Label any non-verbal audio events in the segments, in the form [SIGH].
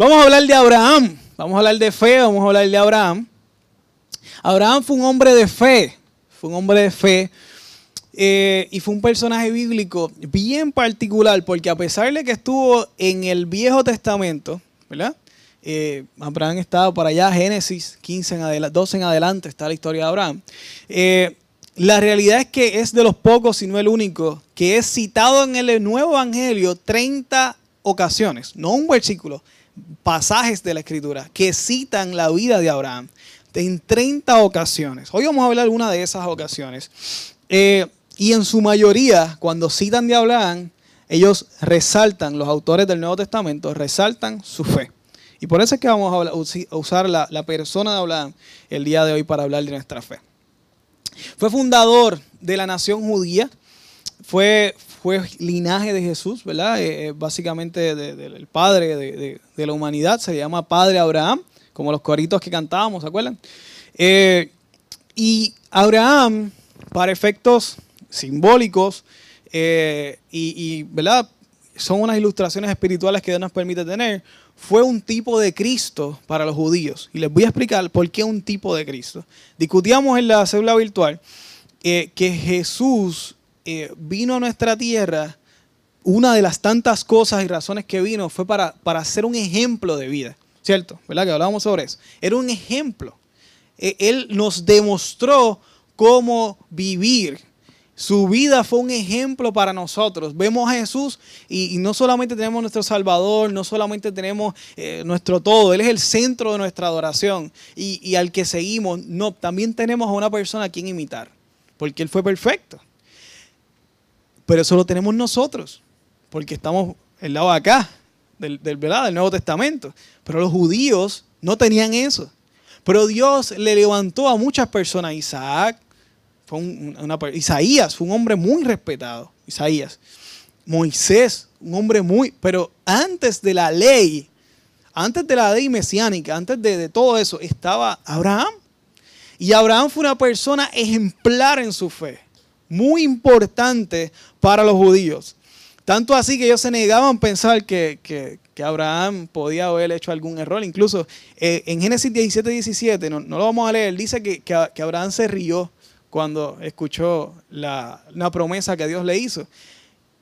Vamos a hablar de Abraham. Vamos a hablar de fe, vamos a hablar de Abraham. Abraham fue un hombre de fe. Fue un hombre de fe. Eh, y fue un personaje bíblico bien particular, porque a pesar de que estuvo en el Viejo Testamento, ¿verdad? Eh, Abraham estaba para allá, Génesis 15 en adelante, 12 en adelante está la historia de Abraham. Eh, la realidad es que es de los pocos, si no el único, que es citado en el Nuevo Evangelio 30 ocasiones, no un versículo, pasajes de la Escritura que citan la vida de Abraham en 30 ocasiones. Hoy vamos a hablar de una de esas ocasiones. Eh, y en su mayoría, cuando citan de Abraham, ellos resaltan, los autores del Nuevo Testamento, resaltan su fe. Y por eso es que vamos a usar la, la persona de Abraham el día de hoy para hablar de nuestra fe. Fue fundador de la nación judía, fue, fue linaje de Jesús, ¿verdad? Eh, eh, básicamente del padre de, la humanidad, se llama Padre Abraham, como los coritos que cantábamos, ¿se acuerdan? Eh, y Abraham, para efectos simbólicos, y, ¿verdad? Son unas ilustraciones espirituales que Dios nos permite tener fue un tipo de Cristo para los judíos. Y les voy a explicar por qué un tipo de Cristo. Discutíamos en la célula virtual que Jesús eh, vino a nuestra tierra. Una de las tantas cosas y razones que vino fue para, para ser un ejemplo de vida. ¿Cierto? ¿Verdad? Que hablábamos sobre eso. Era un ejemplo. E, él nos demostró cómo vivir su vida fue un ejemplo para nosotros. Vemos a Jesús y, no solamente tenemos nuestro Salvador, no solamente tenemos eh, nuestro todo, Él es el centro de nuestra adoración y, al que seguimos. No, también tenemos a una persona a quien imitar, porque Él fue perfecto. Pero eso lo tenemos nosotros, porque estamos el lado de acá, del, del, del Nuevo Testamento. Pero los judíos no tenían eso. Pero Dios le levantó a muchas personas, Isaac, Isaías fue un hombre muy respetado. Isaías. Moisés, un hombre muy... Pero antes de la ley, antes de la ley mesiánica, antes de, de todo eso, estaba Abraham. Y Abraham fue una persona ejemplar en su fe. Muy importante para los judíos. Tanto así que ellos se negaban a pensar que, que, Abraham podía haber hecho algún error. Incluso eh, en Génesis 17, 17, no, no, lo vamos a leer, dice que, que Abraham se rió cuando escuchó la, promesa que Dios le hizo.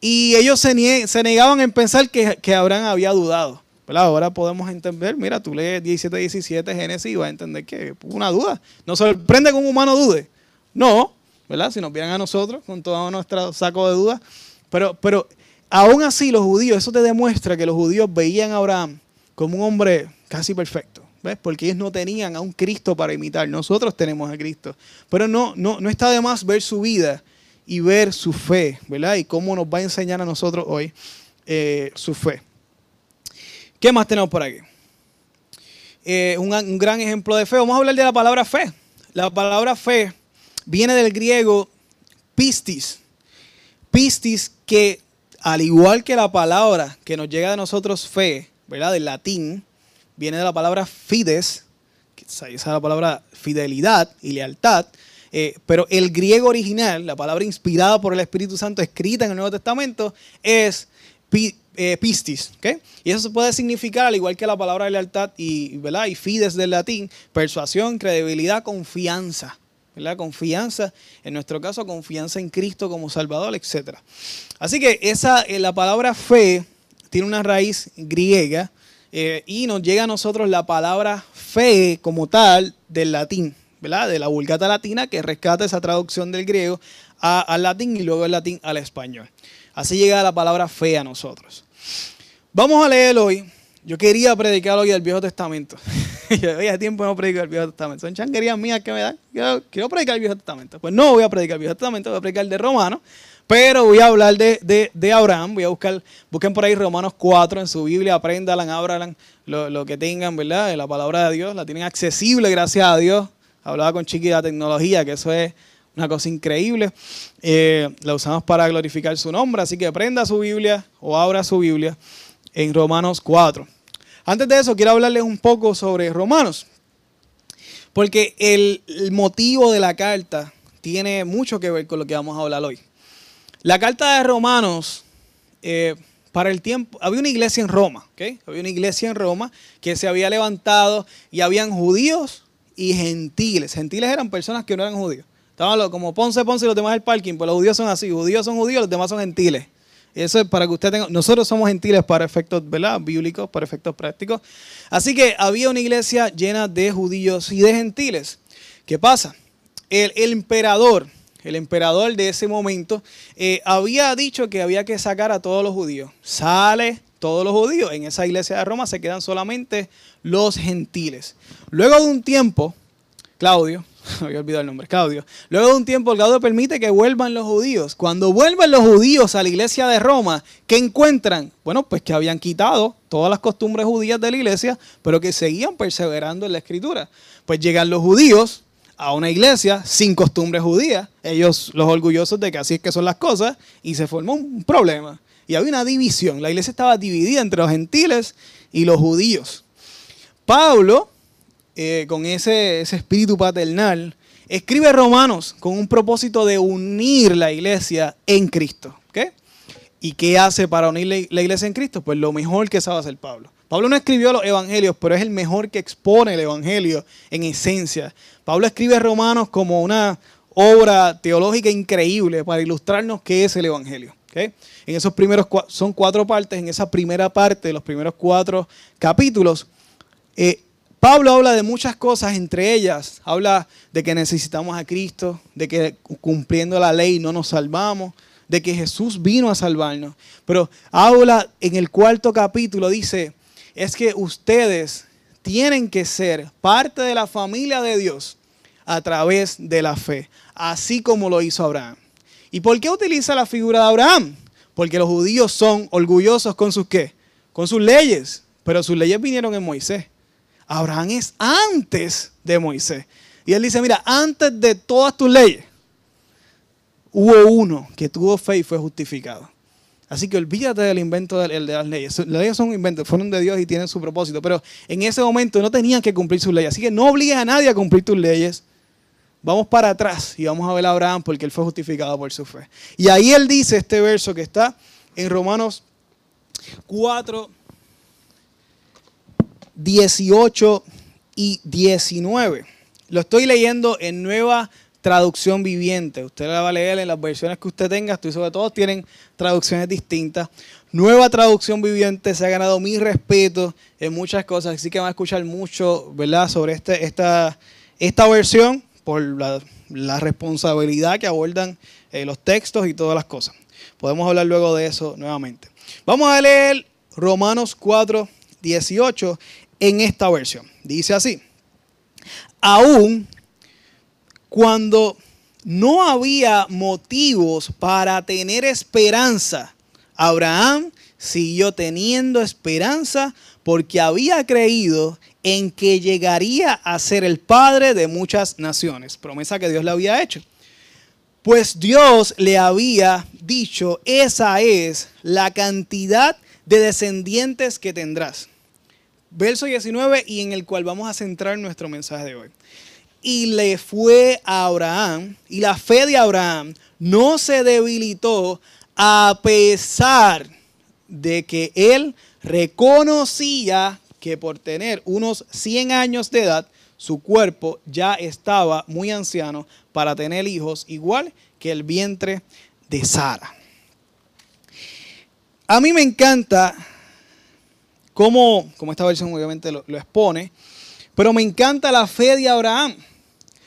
Y ellos se, se negaban en pensar que, Abraham había dudado. Pero ahora podemos entender, mira, tú lees 17, 17 Génesis y vas a entender que una duda. No sorprende que un humano dude. No, ¿verdad? Si nos vieran a nosotros con todo nuestro saco de dudas. Pero, pero aún así los judíos, eso te demuestra que los judíos veían a Abraham como un hombre casi perfecto. ¿Ves? Porque ellos no tenían a un Cristo para imitar. Nosotros tenemos a Cristo. Pero no, no, no está de más ver su vida y ver su fe, ¿verdad? Y cómo nos va a enseñar a nosotros hoy eh, su fe. ¿Qué más tenemos por aquí? Eh, un, un, gran ejemplo de fe. Vamos a hablar de la palabra fe. La palabra fe viene del griego pistis. Pistis que, al igual que la palabra que nos llega de nosotros fe, ¿verdad? Del latín, viene de la palabra fides, que es la palabra fidelidad y lealtad, eh, pero el griego original, la palabra inspirada por el Espíritu Santo, escrita en el Nuevo Testamento, es eh, pistis. Y eso puede significar, al igual que la palabra lealtad y, y fides del latín, persuasión, credibilidad, confianza. ¿Verdad? Confianza, en nuestro caso, confianza en Cristo como Salvador, etc. Así que esa, eh, la palabra fe tiene una raíz griega eh, y nos llega a nosotros la palabra fe como tal del latín, ¿verdad? De la vulgata latina que rescata esa traducción del griego al latín y luego el latín al español. Así llega la palabra fe a nosotros. Vamos a leer hoy. Yo quería predicar hoy del Viejo Testamento. [LAUGHS] [LAUGHS] Hoy hace tiempo no predico el Viejo Testamento. Son chanquerías mías que me dan. Quiero, predicar el Viejo Testamento. Pues no voy a predicar el Viejo Testamento, voy a predicar el de Romanos. Pero voy a hablar de, Abraham, voy a buscar, busquen por ahí Romanos 4 en su Biblia, aprendan, abran lo, que tengan, ¿verdad? La palabra de Dios, la tienen accesible, gracias a Dios. Hablaba con Chiqui de la tecnología, que eso es una cosa increíble. Eh, la usamos para glorificar su nombre, así que aprenda su Biblia o abra su Biblia en Romanos 4. Antes de eso, quiero hablarles un poco sobre Romanos, porque el motivo de la carta tiene mucho que ver con lo que vamos a hablar hoy. La carta de Romanos, eh, para el tiempo, había una iglesia en Roma, ¿ok? Había una iglesia en Roma que se había levantado y habían judíos y gentiles. Gentiles eran personas que no eran judíos. Estaban como Ponce, Ponce y los demás del parking, pues los judíos son así, judíos son judíos, los demás son gentiles. Eso es para que usted tenga, nosotros somos gentiles para efectos, ¿verdad? Bíblicos, para efectos prácticos. Así que había una iglesia llena de judíos y de gentiles. ¿Qué pasa? El, emperador, el emperador de ese momento, eh, había dicho que había que sacar a todos los judíos. Sale todos los judíos. En esa iglesia de Roma se quedan solamente los gentiles. Luego de un tiempo, Claudio, [LAUGHS] había olvidado el nombre, Claudio. Luego de un tiempo, Claudio permite que vuelvan los judíos. Cuando vuelven los judíos a la iglesia de Roma, ¿qué encuentran? Bueno, pues que habían quitado todas las costumbres judías de la iglesia, pero que seguían perseverando en la escritura. Pues llegan los judíos a una iglesia sin costumbres judías, ellos los orgullosos de que así es que son las cosas, y se formó un problema. Y había una división. La iglesia estaba dividida entre los gentiles y los judíos. Pablo eh, con ese, espíritu paternal, escribe Romanos con un propósito de unir la iglesia en Cristo. ¿Y qué hace para unir la iglesia en Cristo? Pues lo mejor que sabe hacer Pablo. Pablo no escribió los evangelios, pero es el mejor que expone el evangelio en esencia. Pablo escribe Romanos como una obra teológica increíble para ilustrarnos qué es el evangelio. En esos primeros son cuatro partes, en esa primera parte, los primeros cuatro capítulos, eh, Pablo habla de muchas cosas, entre ellas habla de que necesitamos a Cristo, de que cumpliendo la ley no nos salvamos, de que Jesús vino a salvarnos. Pero habla en el cuarto capítulo, dice, es que ustedes tienen que ser parte de la familia de Dios a través de la fe, así como lo hizo Abraham. ¿Y por qué utiliza la figura de Abraham? Porque los judíos son orgullosos con sus qué? Con sus leyes, pero sus leyes vinieron en Moisés. Abraham es antes de Moisés. Y él dice, mira, antes de todas tus leyes, hubo uno que tuvo fe y fue justificado. Así que olvídate del invento de, las leyes. Las leyes son inventos, fueron de Dios y tienen su propósito. Pero en ese momento no tenían que cumplir sus leyes. Así que no obligues a nadie a cumplir tus leyes. Vamos para atrás y vamos a ver a Abraham porque él fue justificado por su fe. Y ahí él dice este verso que está en Romanos 4, 18 y 19. Lo estoy leyendo en nueva traducción viviente. Usted la va a leer en las versiones que usted tenga. Estoy sobre todo tienen traducciones distintas. Nueva traducción viviente se ha ganado mi respeto en muchas cosas. Así que van a escuchar mucho, ¿verdad? Sobre este, esta, esta versión por la, responsabilidad que abordan eh, los textos y todas las cosas. Podemos hablar luego de eso nuevamente. Vamos a leer Romanos 4, 18 en esta versión. Dice así, aún cuando no había motivos para tener esperanza, Abraham siguió teniendo esperanza porque había creído en que llegaría a ser el padre de muchas naciones, promesa que Dios le había hecho. Pues Dios le había dicho, esa es la cantidad de descendientes que tendrás verso 19 y en el cual vamos a centrar nuestro mensaje de hoy. Y le fue a Abraham, y la fe de Abraham no se debilitó a pesar de que él reconocía que por tener unos 100 años de edad, su cuerpo ya estaba muy anciano para tener hijos, igual que el vientre de Sara. A mí me encanta como, esta versión obviamente lo, expone, pero me encanta la fe de Abraham.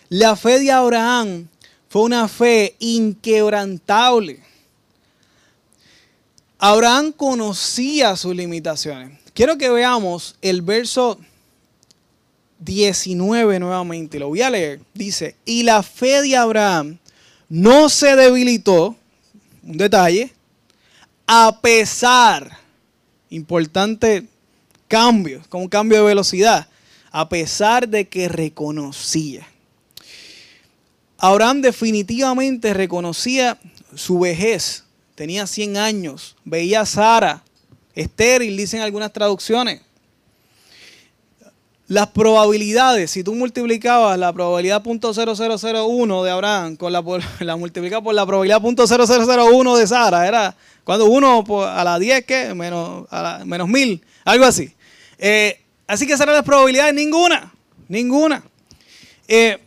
La fe de Abraham fue una fe inquebrantable. Abraham conocía sus limitaciones. Quiero que veamos el verso 19 nuevamente. Lo voy a leer. Dice, y la fe de Abraham no se debilitó, un detalle, a pesar, importante cambio, con un cambio de velocidad, a pesar de que reconocía. Abraham definitivamente reconocía su vejez. Tenía 100 años. Veía a Sara estéril, dicen algunas traducciones. las probabilidades, si tú multiplicabas la probabilidad .0001 de Abraham con la, [LAUGHS] la por la probabilidad .0001 de Sara, era cuando uno a la 10, ¿qué? Menos, a menos 1000, algo así. Eh, así que esas eran las probabilidades, ninguna, ninguna. Eh,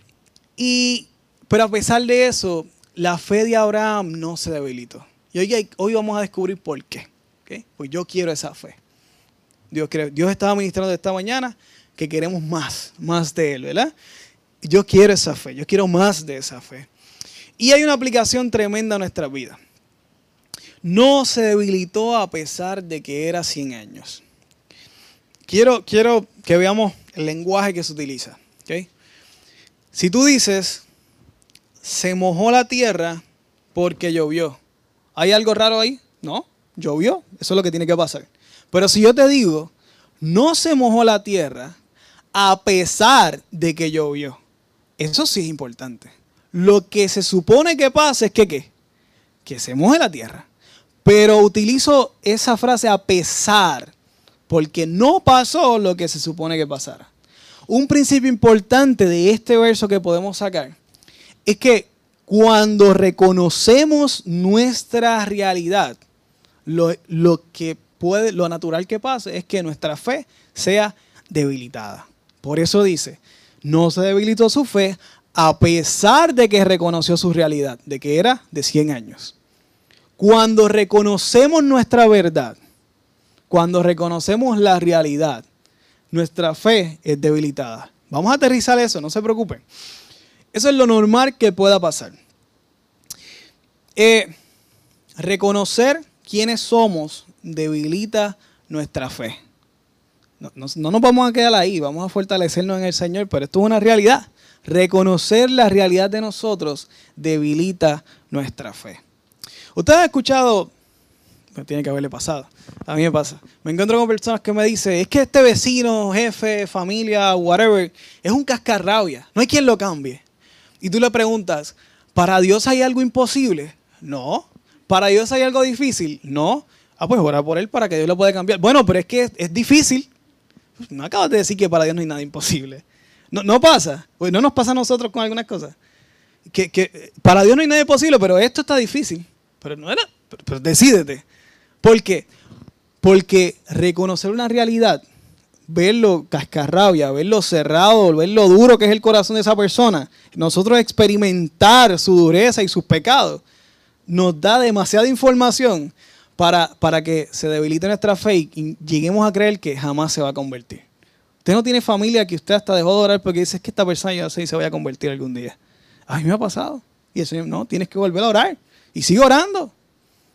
y, pero a pesar de eso, la fe de Abraham no se debilitó. Y hoy, hoy vamos a descubrir por qué. Pues yo quiero esa fe. Dios, Dios estaba ministrando esta mañana que queremos más, más de Él, ¿verdad? Yo quiero esa fe, yo quiero más de esa fe. Y hay una aplicación tremenda en nuestra vida. No se debilitó a pesar de que era 100 años. Quiero, quiero que veamos el lenguaje que se utiliza. Si tú dices, se mojó la tierra porque llovió, ¿hay algo raro ahí? No, llovió, eso es lo que tiene que pasar. Pero si yo te digo, no se mojó la tierra a pesar de que llovió. Eso sí es importante. Lo que se supone que pasa es que ¿qué? Que se moje la tierra. Pero utilizo esa frase a pesar, porque no pasó lo que se supone que pasara. Un principio importante de este verso que podemos sacar es que cuando reconocemos nuestra realidad, lo, lo que puede, lo natural que pase es que nuestra fe sea debilitada. Por eso dice, no se debilitó su fe a pesar de que reconoció su realidad, de que era de 100 años. Cuando reconocemos nuestra verdad, cuando reconocemos la realidad, nuestra fe es debilitada. Vamos a aterrizar eso, no se preocupen. Eso es lo normal que pueda pasar. Eh, reconocer quiénes somos debilita nuestra fe. No, nos vamos a quedar ahí, vamos a fortalecernos en el Señor, pero esto es una realidad. Reconocer la realidad de nosotros debilita nuestra fe. Usted ha escuchado, tiene que haberle pasado, a mí me pasa. Me encuentro con personas que me dicen, es que este vecino, jefe, familia, whatever, es un cascarrabia, no hay quien lo cambie. Y tú le preguntas, ¿para Dios hay algo imposible? No. ¿Para Dios hay algo difícil? No. Ah, pues ora por él para que Dios lo pueda cambiar. Bueno, pero es que es difícil. No acabas de decir que para Dios no hay nada imposible. No, no pasa. Pues no nos pasa a nosotros con algunas cosas. Que, para Dios no hay nada imposible, pero esto está difícil. Pero no era. Pero, decídete. ¿Por qué? Porque reconocer una realidad, verlo cascarrabia, verlo cerrado, ver lo duro que es el corazón de esa persona, nosotros experimentar su dureza y sus pecados, nos da demasiada información para, para que se debilite nuestra fe y lleguemos a creer que jamás se va a convertir. Usted no tiene familia que usted hasta dejó de orar porque dice que esta persona yo sé se va a convertir algún día. A mí me ha pasado. Y el Señor, no, tienes que volver a orar. Y sigue orando.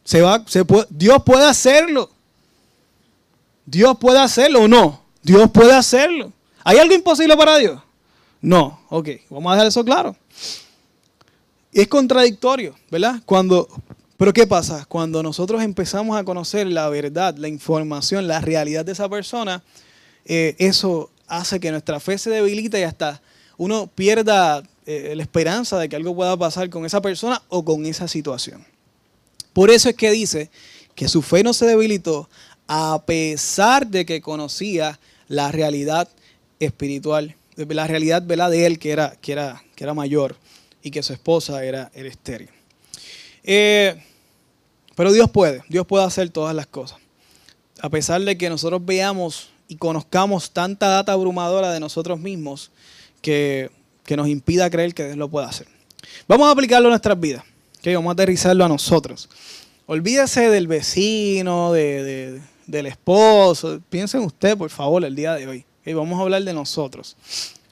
Se va, Dios puede hacerlo. Dios puede hacerlo o no. Dios puede hacerlo. ¿Hay algo imposible para Dios? No. Ok, vamos a dejar eso claro. Es contradictorio, ¿verdad? Cuando pero ¿qué pasa? Cuando nosotros empezamos a conocer la verdad, la información, la realidad de esa persona, eh, eso hace que nuestra fe se debilite y hasta uno pierda eh, la esperanza de que algo pueda pasar con esa persona o con esa situación. Por eso es que dice que su fe no se debilitó a pesar de que conocía la realidad espiritual, la realidad de él que era, que, era, que era mayor y que su esposa era, era estéril. Eh, pero Dios puede, Dios puede hacer todas las cosas. A pesar de que nosotros veamos y conozcamos tanta data abrumadora de nosotros mismos que, nos impida creer que Dios lo puede hacer. Vamos a aplicarlo a nuestras vidas. Vamos a aterrizarlo a nosotros. Olvídese del vecino, del esposo. Piensen usted, por favor, el día de hoy. Vamos a hablar de nosotros.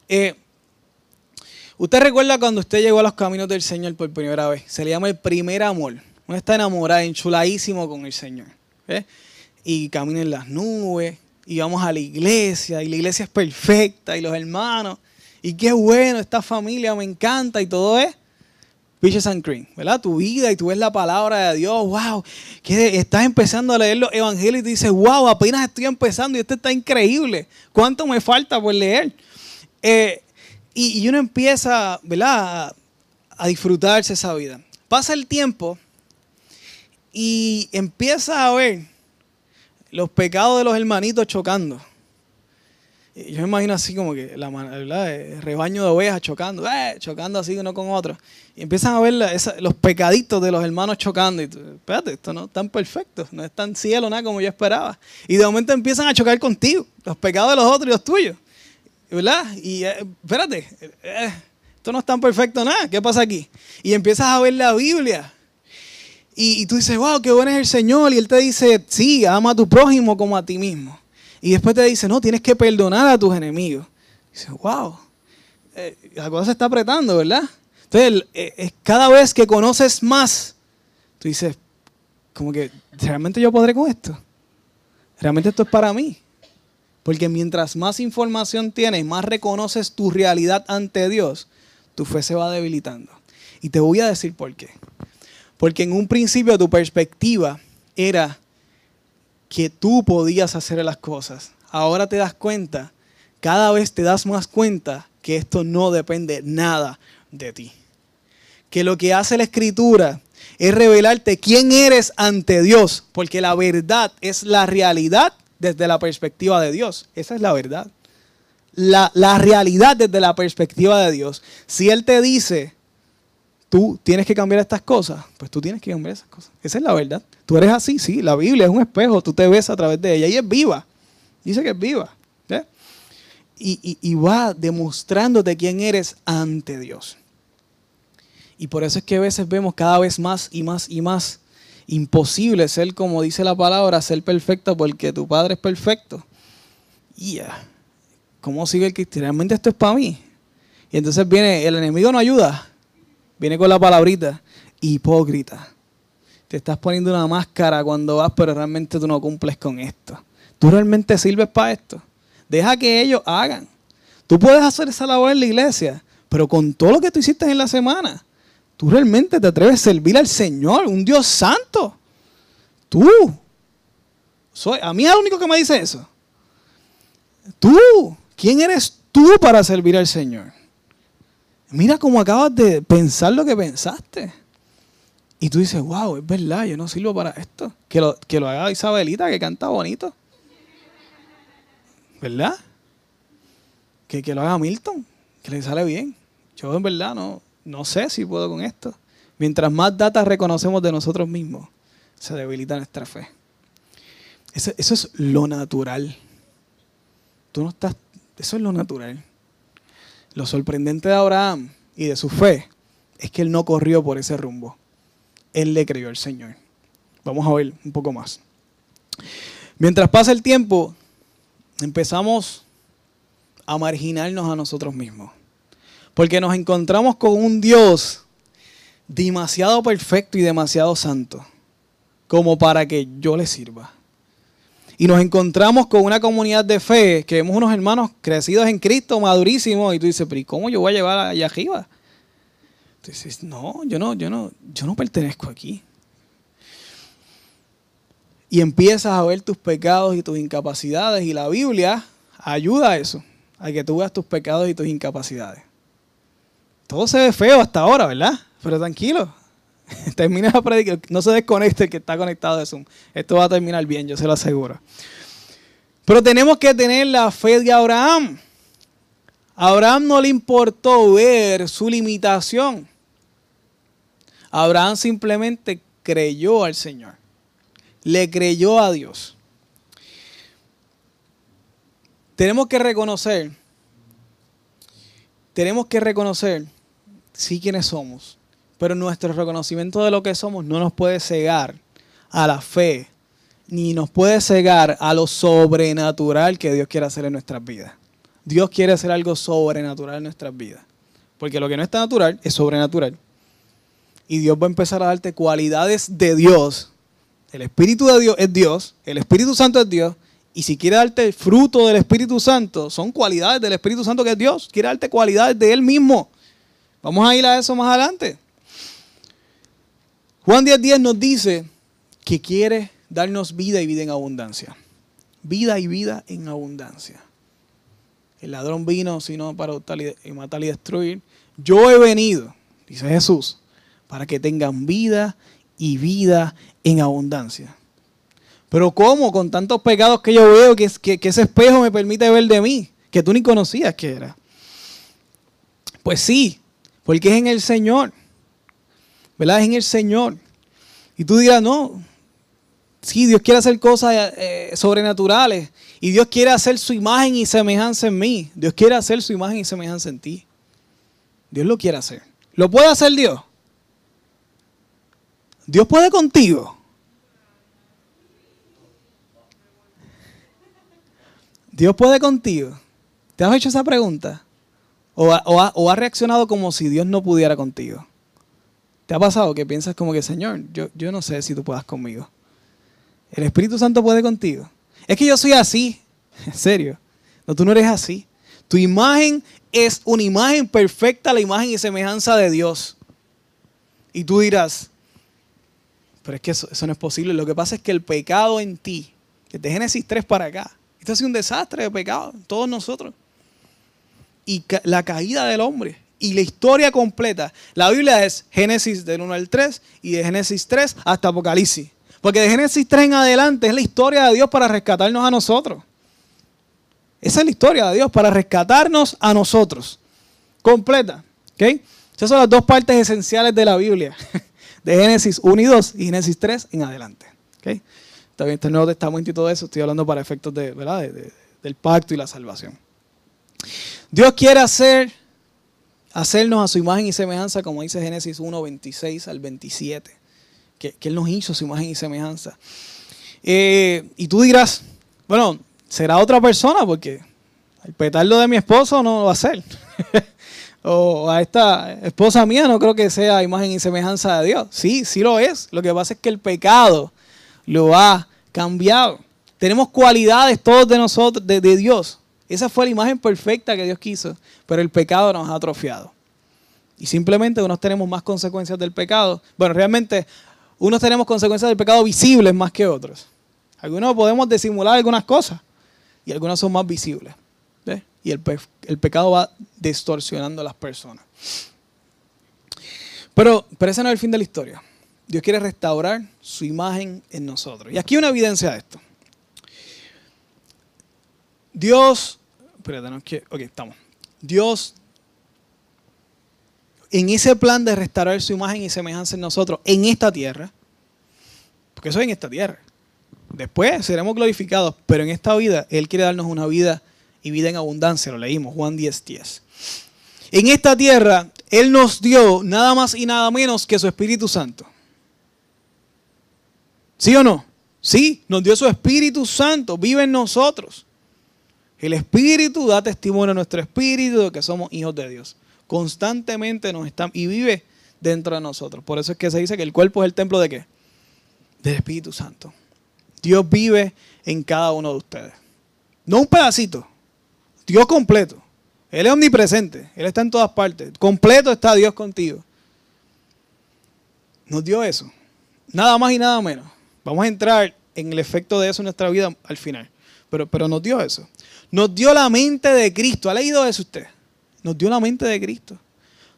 Eh, usted recuerda cuando usted llegó a los caminos del Señor por primera vez. Se le llama el primer amor. Uno está enamorado, enchuladísimo con el Señor. Y camina en las nubes, y vamos a la iglesia, y la iglesia es perfecta, y los hermanos, y qué bueno, esta familia me encanta, y todo es Peaches and Cream, ¿verdad? Tu vida y tú ves la palabra de Dios, wow, que estás empezando a leer los evangelios y dices, wow, apenas estoy empezando y esto está increíble, ¿cuánto me falta por leer? Eh, y, uno empieza, ¿verdad? A, a disfrutarse esa vida. Pasa el tiempo y empieza a ver los pecados de los hermanitos chocando. Yo me imagino así como que la ¿verdad? el rebaño de ovejas chocando, ¡eh! chocando así uno con otro. Y empiezan a ver los pecaditos de los hermanos chocando. Y tú, espérate, esto no es tan perfecto, no es tan cielo nada como yo esperaba. Y de momento empiezan a chocar contigo, los pecados de los otros y los tuyos. ¿Verdad? Y eh, espérate, eh, esto no es tan perfecto nada, ¿qué pasa aquí? Y empiezas a ver la Biblia. Y, y tú dices, wow, qué bueno es el Señor. Y Él te dice, sí, ama a tu prójimo como a ti mismo. Y después te dice, no, tienes que perdonar a tus enemigos. Y dices, wow, eh, la cosa se está apretando, ¿verdad? Entonces, eh, cada vez que conoces más, tú dices, como que, ¿realmente yo podré con esto? ¿Realmente esto es para mí? Porque mientras más información tienes, más reconoces tu realidad ante Dios, tu fe se va debilitando. Y te voy a decir por qué. Porque en un principio tu perspectiva era que tú podías hacer las cosas. Ahora te das cuenta, cada vez te das más cuenta que esto no depende nada de ti. Que lo que hace la escritura es revelarte quién eres ante Dios, porque la verdad es la realidad desde la perspectiva de Dios. Esa es la verdad. La, realidad desde la perspectiva de Dios. Si Él te dice, tú tienes que cambiar estas cosas, pues tú tienes que cambiar esas cosas. Esa es la verdad. Tú eres así, sí, la Biblia es un espejo, tú te ves a través de ella y es viva. Dice que es viva. Y, y, va demostrándote quién eres ante Dios. Y por eso es que a veces vemos cada vez más y más y más imposible ser, como dice la palabra, ser perfecto porque tu Padre es perfecto. Y ya, ¿cómo sigue el cristiano? Realmente esto es para mí. Y entonces viene, el enemigo no ayuda. Viene con la palabrita, hipócrita. Te estás poniendo una máscara cuando vas, pero realmente tú no cumples con esto. Tú realmente sirves para esto. Deja que ellos hagan. Tú puedes hacer esa labor en la iglesia, pero con todo lo que tú hiciste en la semana, tú realmente te atreves a servir al Señor, un Dios santo. Tú. Soy, a mí es el único que me dice eso. Tú. ¿Quién eres tú para servir al Señor? Mira cómo acabas de pensar lo que pensaste. Y tú dices, wow, es verdad, yo no sirvo para esto. Que lo, que lo haga Isabelita, que canta bonito. ¿Verdad? Que, que lo haga Milton, que le sale bien. Yo en verdad no, no sé si puedo con esto. Mientras más datas reconocemos de nosotros mismos, se debilita nuestra fe. Eso, eso es lo natural. Tú no estás, eso es lo natural. Lo sorprendente de Abraham y de su fe es que él no corrió por ese rumbo. Él le creyó al Señor. Vamos a ver un poco más. Mientras pasa el tiempo, empezamos a marginarnos a nosotros mismos. Porque nos encontramos con un Dios demasiado perfecto y demasiado santo como para que yo le sirva y nos encontramos con una comunidad de fe, que vemos unos hermanos crecidos en Cristo, madurísimos, y tú dices, pero ¿y cómo yo voy a llevar allá arriba? Tú dices, no, yo no, yo no, yo no pertenezco aquí. Y empiezas a ver tus pecados y tus incapacidades, y la Biblia ayuda a eso, a que tú veas tus pecados y tus incapacidades. Todo se ve feo hasta ahora, ¿verdad? Pero tranquilo, [LAUGHS] termina la predicar, no se desconecte que está conectado de Zoom. Esto va a terminar bien, yo se lo aseguro. Pero tenemos que tener la fe de Abraham. A Abraham no le importó ver su limitación. Abraham simplemente creyó al Señor. Le creyó a Dios. Tenemos que reconocer, tenemos que reconocer, sí, quiénes somos pero nuestro reconocimiento de lo que somos no nos puede cegar a la fe, ni nos puede cegar a lo sobrenatural que Dios quiere hacer en nuestras vidas. Dios quiere hacer algo sobrenatural en nuestras vidas. Porque lo que no está natural es sobrenatural. Y Dios va a empezar a darte cualidades de Dios. El Espíritu de Dios es Dios, el Espíritu Santo es Dios. Y si quiere darte el fruto del Espíritu Santo, son cualidades del Espíritu Santo que es Dios. Quiere darte cualidades de Él mismo. Vamos a ir a eso más adelante. Juan 10.10 nos dice que quiere darnos vida y vida en abundancia. Vida y vida en abundancia. El ladrón vino sino para matar y destruir. Yo he venido, dice Jesús, para que tengan vida y vida en abundancia. Pero ¿cómo? Con tantos pecados que yo veo, que, que, ese espejo me permite ver de mí. que tú ni conocías que era. Pues sí, porque es en el Señor. ¿Verdad? Es en el Señor. Y tú dirás, no, sí, Dios quiere hacer cosas eh, sobrenaturales. Y Dios quiere hacer su imagen y semejanza en mí. Dios quiere hacer su imagen y semejanza en ti. Dios lo quiere hacer. ¿Lo puede hacer Dios? Dios puede contigo. Dios puede contigo. ¿Te has hecho esa pregunta? ¿O, ha, reaccionado como si Dios no pudiera contigo? ¿Te ha pasado que piensas como que, Señor, yo, yo no sé si tú puedas conmigo? ¿El Espíritu Santo puede contigo? Es que yo soy así. [LAUGHS] En serio. No, tú no eres así. Tu imagen es una imagen perfecta, la imagen y semejanza de Dios. Y tú dirás, pero es que eso, no es posible. Lo que pasa es que el pecado en ti, desde Génesis 3 para acá, esto ha sido un desastre de pecado en todos nosotros. Y la caída del hombre. Y la historia completa. La Biblia es Génesis del 1 al 3 y de Génesis 3 hasta Apocalipsis. Porque de Génesis 3 en adelante es la historia de Dios para rescatarnos a nosotros. Esa es la historia de Dios para rescatarnos a nosotros. Completa. ¿Ok? Esas son las dos partes esenciales de la Biblia. [LAUGHS] De Génesis 1 y 2 y Génesis 3 en adelante. ¿Ok? También está el Nuevo Testamento y todo eso. Estoy hablando para efectos de, ¿verdad? del pacto y la salvación. Dios quiere hacer, hacernos a su imagen y semejanza, como dice Génesis 1, 26 al 27 que, Él nos hizo su imagen y semejanza. Eh, y tú dirás, bueno, será otra persona porque el petardo de mi esposo no lo va a ser. [LAUGHS] o a esta esposa mía no creo que sea imagen y semejanza de Dios. Sí, sí lo es. Lo que pasa es que el pecado lo ha cambiado. Tenemos cualidades todos de nosotros, de, de Dios. Esa fue la imagen perfecta que Dios quiso, pero el pecado nos ha atrofiado. Y simplemente unos tenemos más consecuencias del pecado. Bueno, realmente unos tenemos consecuencias del pecado visibles más que otros. Algunos podemos disimular algunas cosas y algunas son más visibles. Y el, pecado va distorsionando a las personas. Pero, pero ese no es el fin de la historia. Dios quiere restaurar su imagen en nosotros. Y aquí una evidencia de esto. Dios, espérate, no, ok, estamos. Dios en ese plan de restaurar su imagen y semejanza en nosotros, en esta tierra, porque eso es en esta tierra. Después seremos glorificados, pero en esta vida Él quiere darnos una vida y vida en abundancia, lo leímos, Juan 10, 10. En esta tierra Él nos dio nada más y nada menos que su Espíritu Santo. ¿Sí o no? Sí, nos dio su Espíritu Santo, vive en nosotros. El Espíritu da testimonio a nuestro espíritu de que somos hijos de Dios constantemente nos está y vive dentro de nosotros. Por eso es que se dice que el cuerpo es el templo de qué? Del Espíritu Santo. Dios vive en cada uno de ustedes. No un pedacito, Dios completo. Él es omnipresente, Él está en todas partes. Completo está Dios contigo. Nos dio eso. Nada más y nada menos. Vamos a entrar en el efecto de eso en nuestra vida al final. Pero, pero nos dio eso. Nos dio la mente de Cristo. ¿Ha leído eso usted? Nos dio la mente de Cristo.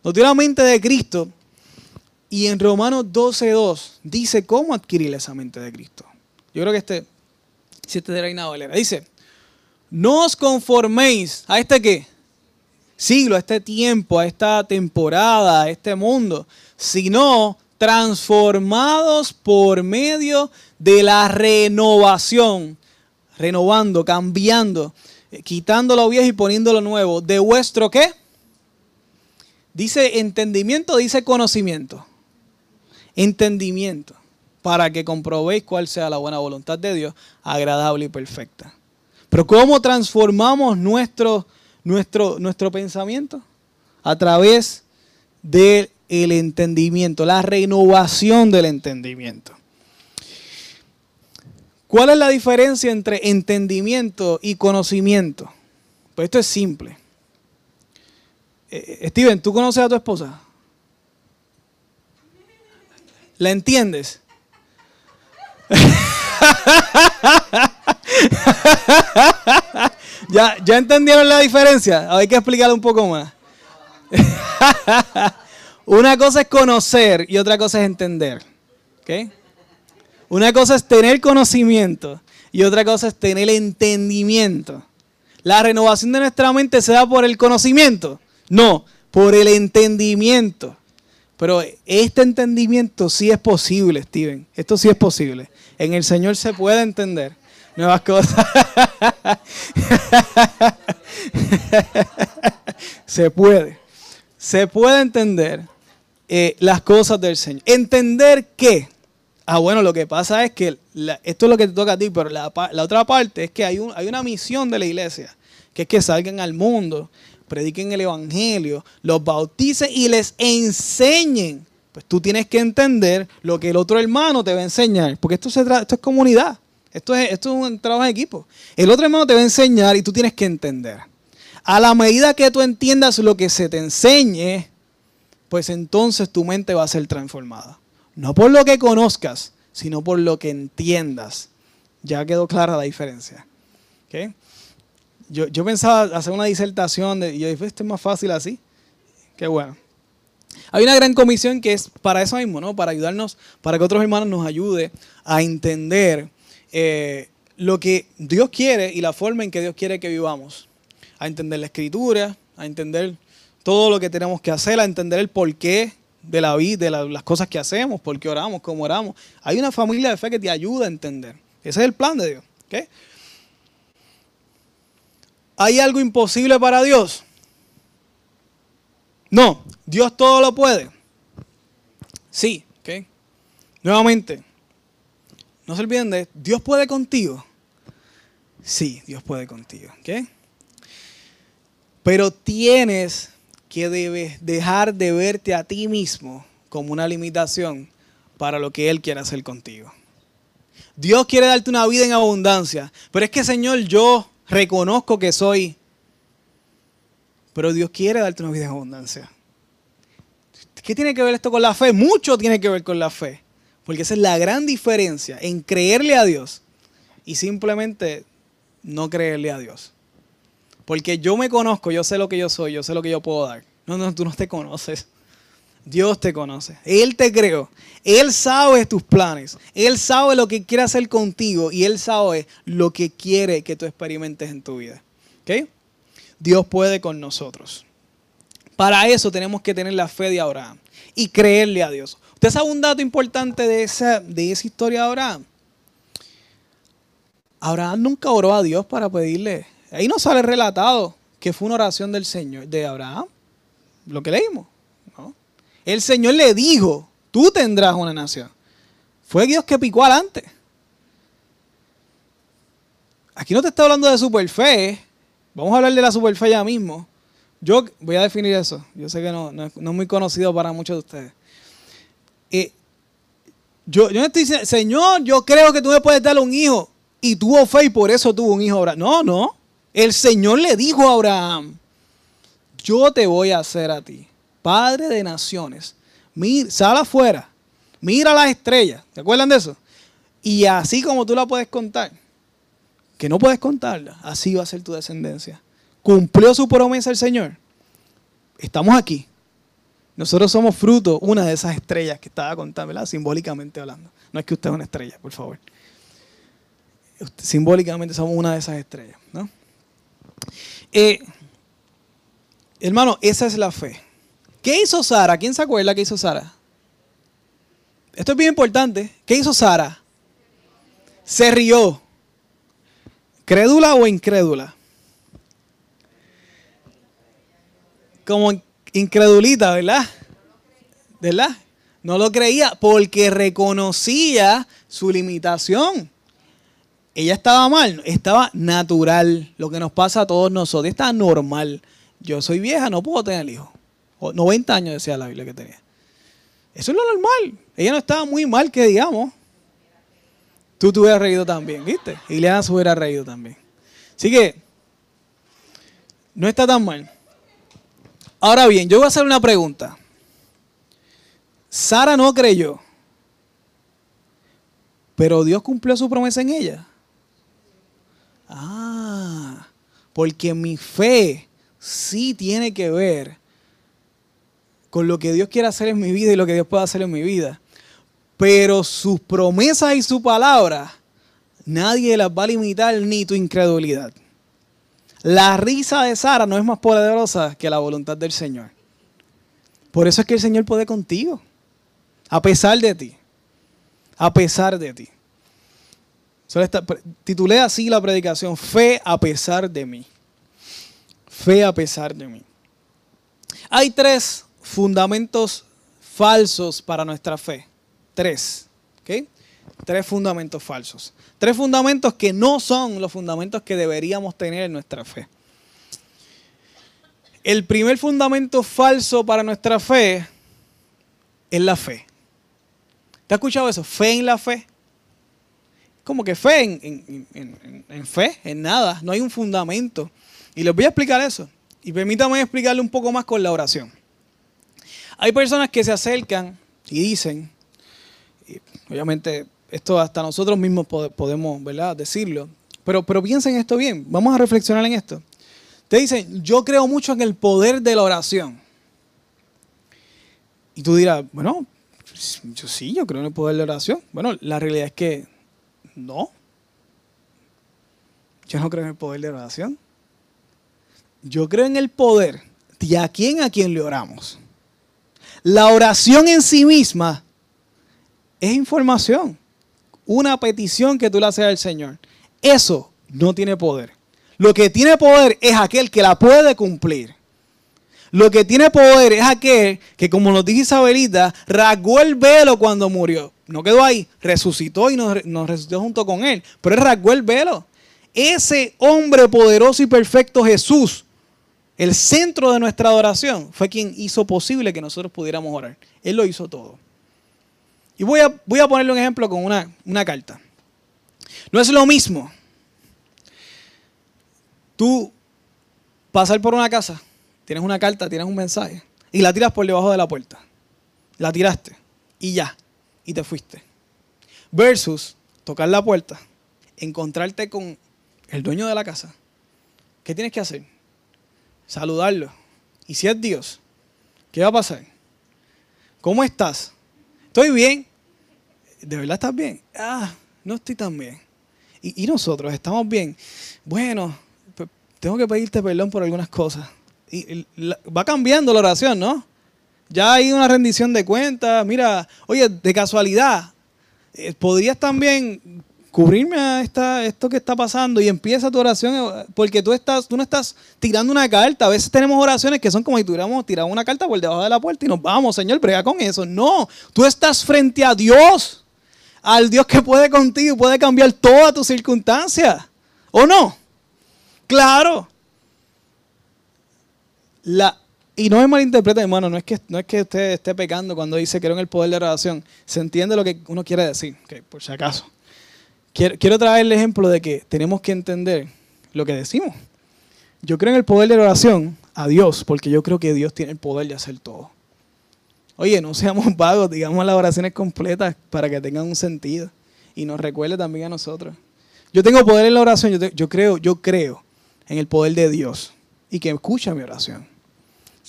Nos dio la mente de Cristo. Y en Romanos 12.2 dice cómo adquirir esa mente de Cristo. Yo creo que este, si este de Valera, dice, no os conforméis a este qué? Siglo, a este tiempo, a esta temporada, a este mundo, sino transformados por medio de la renovación, renovando, cambiando, eh, quitando lo viejo y poniendo lo nuevo, de vuestro qué? Dice entendimiento, dice conocimiento. Entendimiento, para que comprobéis cuál sea la buena voluntad de Dios, agradable y perfecta. Pero ¿cómo transformamos nuestro, nuestro, nuestro pensamiento? A través del entendimiento, la renovación del entendimiento. ¿Cuál es la diferencia entre entendimiento y conocimiento? Pues esto es simple. Eh, Steven, ¿tú conoces a tu esposa? ¿La entiendes? [LAUGHS] ¿Ya, ¿Ya entendieron la diferencia? Hay que explicarle un poco más. [LAUGHS] Una cosa es conocer y otra cosa es entender. ¿Okay? Una cosa es tener conocimiento y otra cosa es tener entendimiento. la renovación de nuestra mente se da por el conocimiento. No, por el entendimiento. Pero este entendimiento sí es posible, Steven. Esto sí es posible. En el Señor se puede entender nuevas cosas. [LAUGHS] se puede. Se puede entender eh, las cosas del Señor. Entender que, ah, bueno, lo que pasa es que esto es lo que te toca a ti, pero la, otra parte es que hay, un, hay una misión de la iglesia, que es que salgan al mundo, prediquen el Evangelio, los bauticen y les enseñen. Pues tú tienes que entender lo que el otro hermano te va a enseñar, porque esto es comunidad. Esto es, esto es un trabajo en equipo. El otro hermano te va a enseñar y tú tienes que entender. A la medida que tú entiendas lo que se te enseñe, pues entonces tu mente va a ser transformada. No por lo que conozcas, sino por lo que entiendas. Ya quedó clara la diferencia. Yo, pensaba hacer una disertación y yo dije, esto es más fácil así. Qué bueno. Hay una gran comisión que es para eso mismo, ¿no? Para ayudarnos, para que otros hermanos nos ayude a entender eh, lo que Dios quiere y la forma en que Dios quiere que vivamos. A entender la escritura, a entender todo lo que tenemos que hacer, a entender el porqué de la vida, de las cosas que hacemos, por qué oramos, cómo oramos. Hay una familia de fe que te ayuda a entender. Ese es el plan de Dios. ¿Hay algo imposible para Dios? No, Dios todo lo puede. Sí, ¿ok? Nuevamente, no se olviden de, Dios puede contigo. Sí, Dios puede contigo. Pero tienes que debes dejar de verte a ti mismo como una limitación para lo que Él quiere hacer contigo. Dios quiere darte una vida en abundancia, pero es que Señor, yo reconozco que soy, pero Dios quiere darte una vida en abundancia. ¿Qué tiene que ver esto con la fe? Mucho tiene que ver con la fe. Porque esa es la gran diferencia en creerle a Dios y simplemente no creerle a Dios. Porque yo me conozco, yo sé lo que yo soy, yo sé lo que yo puedo dar. No, no, tú no te conoces. Dios te conoce. Él te creó. Él sabe tus planes. Él sabe lo que quiere hacer contigo y Él sabe lo que quiere que tú experimentes en tu vida. ¿Ok? Dios puede con nosotros. Para eso tenemos que tener la fe de Abraham y creerle a Dios. ¿Usted sabe un dato importante de esa, de esa historia de Abraham? Abraham nunca oró a Dios para pedirle. Ahí no sale relatado que fue una oración del Señor, de Abraham. Lo que leímos. El Señor le dijo, tú tendrás una nación. Fue Dios que picó adelante. Aquí no te está hablando de superfe. Vamos a hablar de la superfe ya mismo. Yo voy a definir eso. Yo sé que no, es muy conocido para muchos de ustedes. Eh, yo, no estoy diciendo, Señor, yo creo que tú me puedes dar un hijo. Y tuvo fe y por eso tuvo un hijo. No, no. El Señor le dijo a Abraham, yo te voy a hacer a ti, Padre de naciones. Mira, sal afuera, mira las estrellas. ¿Te acuerdan de eso? Y así como tú la puedes contar, que no puedes contarla, así va a ser tu descendencia. Cumplió su promesa el Señor. Estamos aquí. Nosotros somos fruto, una de esas estrellas que estaba contando, ¿verdad? Simbólicamente hablando. No es que usted es una estrella, por favor. Simbólicamente somos una de esas estrellas. Eh, hermano, esa es la fe. ¿Qué hizo Sara? ¿Quién se acuerda qué hizo Sara? Esto es bien importante. ¿Qué hizo Sara? Se rió. ¿Crédula o incrédula? Como incredulita, ¿verdad? ¿Verdad? No lo creía porque reconocía su limitación. Ella estaba mal, estaba natural, lo que nos pasa a todos nosotros, está normal. Yo soy vieja, no puedo tener hijos. 90 años decía la Biblia que tenía. Eso es lo normal. Ella no estaba muy mal, que digamos. Tú te hubieras reído también, ¿viste? Y Leana se hubiera reído también. Así que, no está tan mal. Ahora bien, yo voy a hacer una pregunta. Sara no creyó, pero Dios cumplió su promesa en ella. Ah, porque mi fe sí tiene que ver con lo que Dios quiere hacer en mi vida y lo que Dios puede hacer en mi vida. Pero sus promesas y su palabra, nadie las va a limitar ni tu incredulidad. La risa de Sara no es más poderosa que la voluntad del Señor. Por eso es que el Señor puede contigo, a pesar de ti, a pesar de ti. Titulé así la predicación, fe a pesar de mí. Fe a pesar de mí. Hay tres fundamentos falsos para nuestra fe. Tres. Tres fundamentos falsos. Tres fundamentos que no son los fundamentos que deberíamos tener en nuestra fe. El primer fundamento falso para nuestra fe es la fe. ¿Te has escuchado eso? Fe en la fe. Como que fe en, en, fe, en nada. No hay un fundamento. Y les voy a explicar eso. Y permítanme explicarle un poco más con la oración. Hay personas que se acercan y dicen, obviamente esto hasta nosotros mismos podemos ¿verdad? decirlo, pero, pero piensen esto bien, vamos a reflexionar en esto. Te dicen, yo creo mucho en el poder de la oración. Y tú dirás, bueno, yo sí, yo creo en el poder de la oración. Bueno, la realidad es que no. Yo no creo en el poder de oración. Yo creo en el poder de a quién a quien le oramos. La oración en sí misma es información. Una petición que tú le haces al Señor. Eso no tiene poder. Lo que tiene poder es aquel que la puede cumplir. Lo que tiene poder es aquel que, como nos dice Isabelita, rasgó el velo cuando murió. No quedó ahí, resucitó y nos, nos resucitó junto con él. Pero él rasgó el velo. Ese hombre poderoso y perfecto Jesús el centro de nuestra adoración fue quien hizo posible que nosotros pudiéramos orar. Él lo hizo todo. Y voy a, voy a ponerle un ejemplo con una, una carta. No es lo mismo tú pasar por una casa, tienes una carta, tienes un mensaje, y la tiras por debajo de la puerta. La tiraste y ya, y te fuiste. Versus tocar la puerta, encontrarte con el dueño de la casa. ¿Qué tienes que hacer? saludarlo. Y si es Dios, ¿qué va a pasar? ¿Cómo estás? Estoy bien. ¿De verdad estás bien? Ah, no estoy tan bien. Y, nosotros estamos bien. Bueno, tengo que pedirte perdón por algunas cosas. Y, va cambiando la oración, ¿no? Ya hay una rendición de cuentas. Mira, oye, de casualidad, eh, podrías también cubrirme a esta, esto que está pasando y empieza tu oración eh, porque tú, estás, tú no estás tirando una carta. A veces tenemos oraciones que son como si tuviéramos tirado una carta por debajo de la puerta y nos vamos, Señor, brega con eso. No, tú estás frente a Dios, al Dios que puede contigo y puede cambiar todas tus circunstancias. ¿O no? Claro. La, y no me malinterpreten, hermano, no es que, no es que usted esté pecando cuando dice era en el poder de la oración. Se entiende lo que uno quiere decir, por si acaso. Quiero, traer el ejemplo de que tenemos que entender lo que decimos. Yo creo en el poder de la oración a Dios, porque yo creo que Dios tiene el poder de hacer todo. Oye, no seamos [LAUGHS] vagos, digamos las oraciones completas para que tengan un sentido y nos recuerde también a nosotros. Yo tengo poder en la oración, yo, creo, yo creo en el poder de Dios y que escucha mi oración.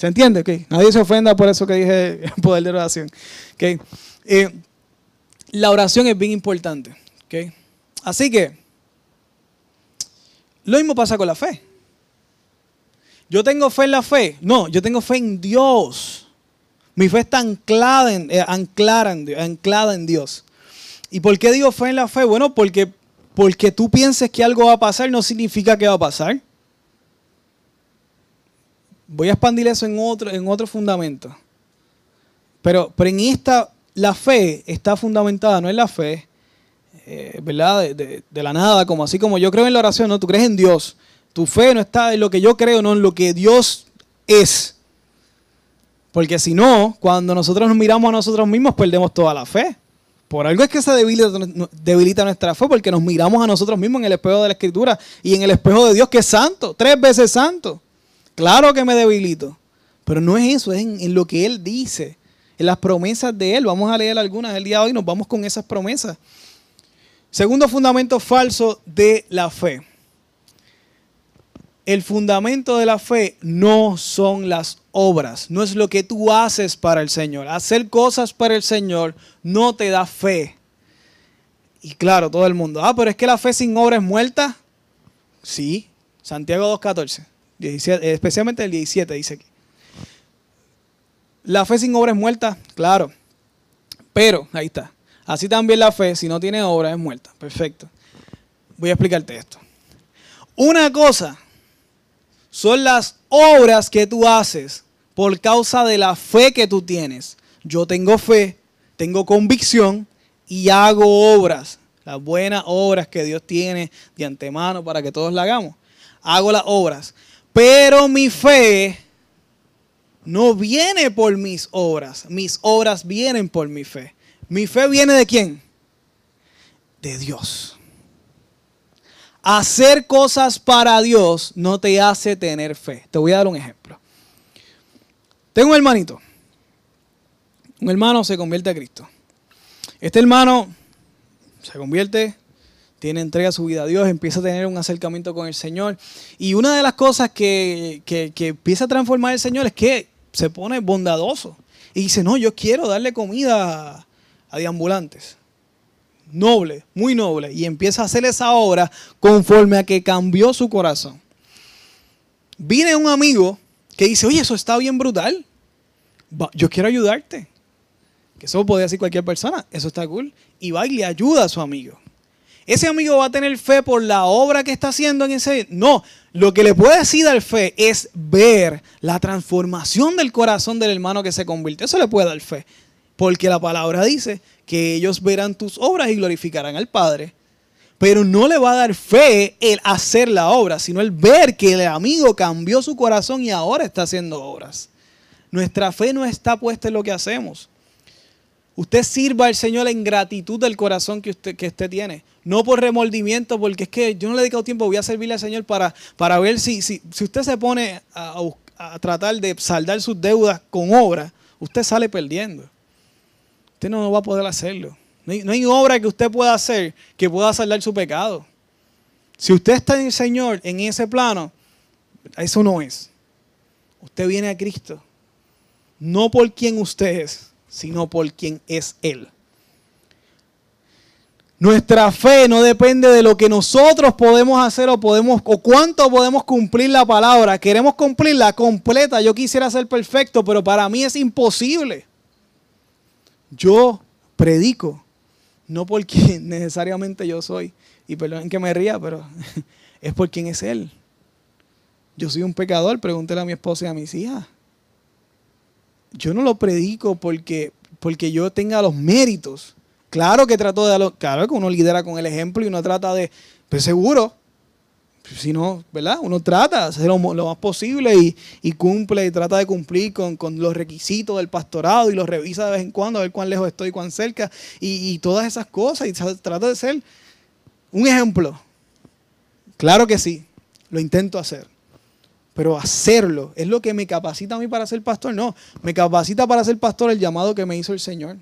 ¿Se entiende? Okay. Nadie se ofenda por eso que dije el [LAUGHS] poder de oración. Eh, la oración es bien importante. Okay. Así que, lo mismo pasa con la fe. Yo tengo fe en la fe. No, yo tengo fe en Dios. Mi fe está anclada en, eh, anclada en, anclada en Dios. ¿Y por qué digo fe en la fe? Bueno, porque, porque tú pienses que algo va a pasar no significa que va a pasar. Voy a expandir eso en otro, en otro fundamento. Pero, pero en esta, la fe está fundamentada, no en la fe, eh, ¿verdad? De, la nada, como así como yo creo en la oración, ¿no? Tú crees en Dios. Tu fe no está en lo que yo creo, no en lo que Dios es. Porque si no, cuando nosotros nos miramos a nosotros mismos, perdemos toda la fe. Por algo es que se debilita, debilita, nuestra fe, porque nos miramos a nosotros mismos en el espejo de la Escritura y en el espejo de Dios que es santo, tres veces santo. Claro que me debilito, pero no es eso, es en, lo que Él dice, en las promesas de Él. Vamos a leer algunas el día de hoy, nos vamos con esas promesas. Segundo fundamento falso de la fe. El fundamento de la fe no son las obras, no es lo que tú haces para el Señor. Hacer cosas para el Señor no te da fe. Y claro, todo el mundo, ah, pero es que la fe sin obra es muerta. Sí, Santiago 2.14, especialmente el 17 dice aquí. La fe sin obra es muerta, claro. Pero, ahí está. Así también la fe, si no tiene obra, es muerta. Perfecto. Voy a explicarte esto. Una cosa son las obras que tú haces por causa de la fe que tú tienes. Yo tengo fe, tengo convicción y hago obras. Las buenas obras que Dios tiene de antemano para que todos la hagamos. Hago las obras. Pero mi fe no viene por mis obras. Mis obras vienen por mi fe. ¿Mi fe viene de quién? De Dios. Hacer cosas para Dios no te hace tener fe. Te voy a dar un ejemplo. Tengo un hermanito. Un hermano se convierte a Cristo. Este hermano se convierte, tiene entrega su vida a Dios, empieza a tener un acercamiento con el Señor. Y una de las cosas que, que, empieza a transformar el Señor es que se pone bondadoso. Y dice, no, yo quiero darle comida a deambulantes. Noble, muy noble. Y empieza a hacer esa obra conforme a que cambió su corazón. Viene un amigo que dice, oye, eso está bien brutal. Yo quiero ayudarte. Que eso puede decir cualquier persona. Eso está cool. Y va y le ayuda a su amigo. Ese amigo va a tener fe por la obra que está haciendo en ese... No, lo que le puede decir dar fe es ver la transformación del corazón del hermano que se convierte. Eso le puede dar fe. Porque la palabra dice que ellos verán tus obras y glorificarán al Padre. Pero no le va a dar fe el hacer la obra, sino el ver que el amigo cambió su corazón y ahora está haciendo obras. Nuestra fe no está puesta en lo que hacemos. Usted sirva al Señor en gratitud del corazón que usted, que usted tiene. No por remordimiento, porque es que yo no le he dedicado tiempo, voy a servirle al Señor para, para ver si, si, si usted se pone a, a, tratar de saldar sus deudas con obra, usted sale perdiendo. Usted no va a poder hacerlo. No hay, obra que usted pueda hacer que pueda saldar su pecado. Si usted está en el Señor, en ese plano, eso no es. Usted viene a Cristo. No por quien usted es, sino por quien es Él. Nuestra fe no depende de lo que nosotros podemos hacer o podemos o cuánto podemos cumplir la palabra. Queremos cumplirla completa. Yo quisiera ser perfecto, pero para mí es imposible. Yo predico, no por quien [LAUGHS] necesariamente yo soy, y perdonen que me ría, pero [LAUGHS] es por quien es Él. Yo soy un pecador, pregúntele a mi esposa y a mis hijas. Yo no lo predico porque, porque yo tenga los méritos. Claro que trato de claro que uno lidera con el ejemplo y uno trata de, pues seguro, si no, ¿verdad? Uno trata de hacer lo, más posible y, cumple y trata de cumplir con, los requisitos del pastorado y los revisa de vez en cuando a ver cuán lejos estoy, cuán cerca y, todas esas cosas y trata de ser un ejemplo. Claro que sí, lo intento hacer. Pero hacerlo es lo que me capacita a mí para ser pastor. No, me capacita para ser pastor el llamado que me hizo el Señor.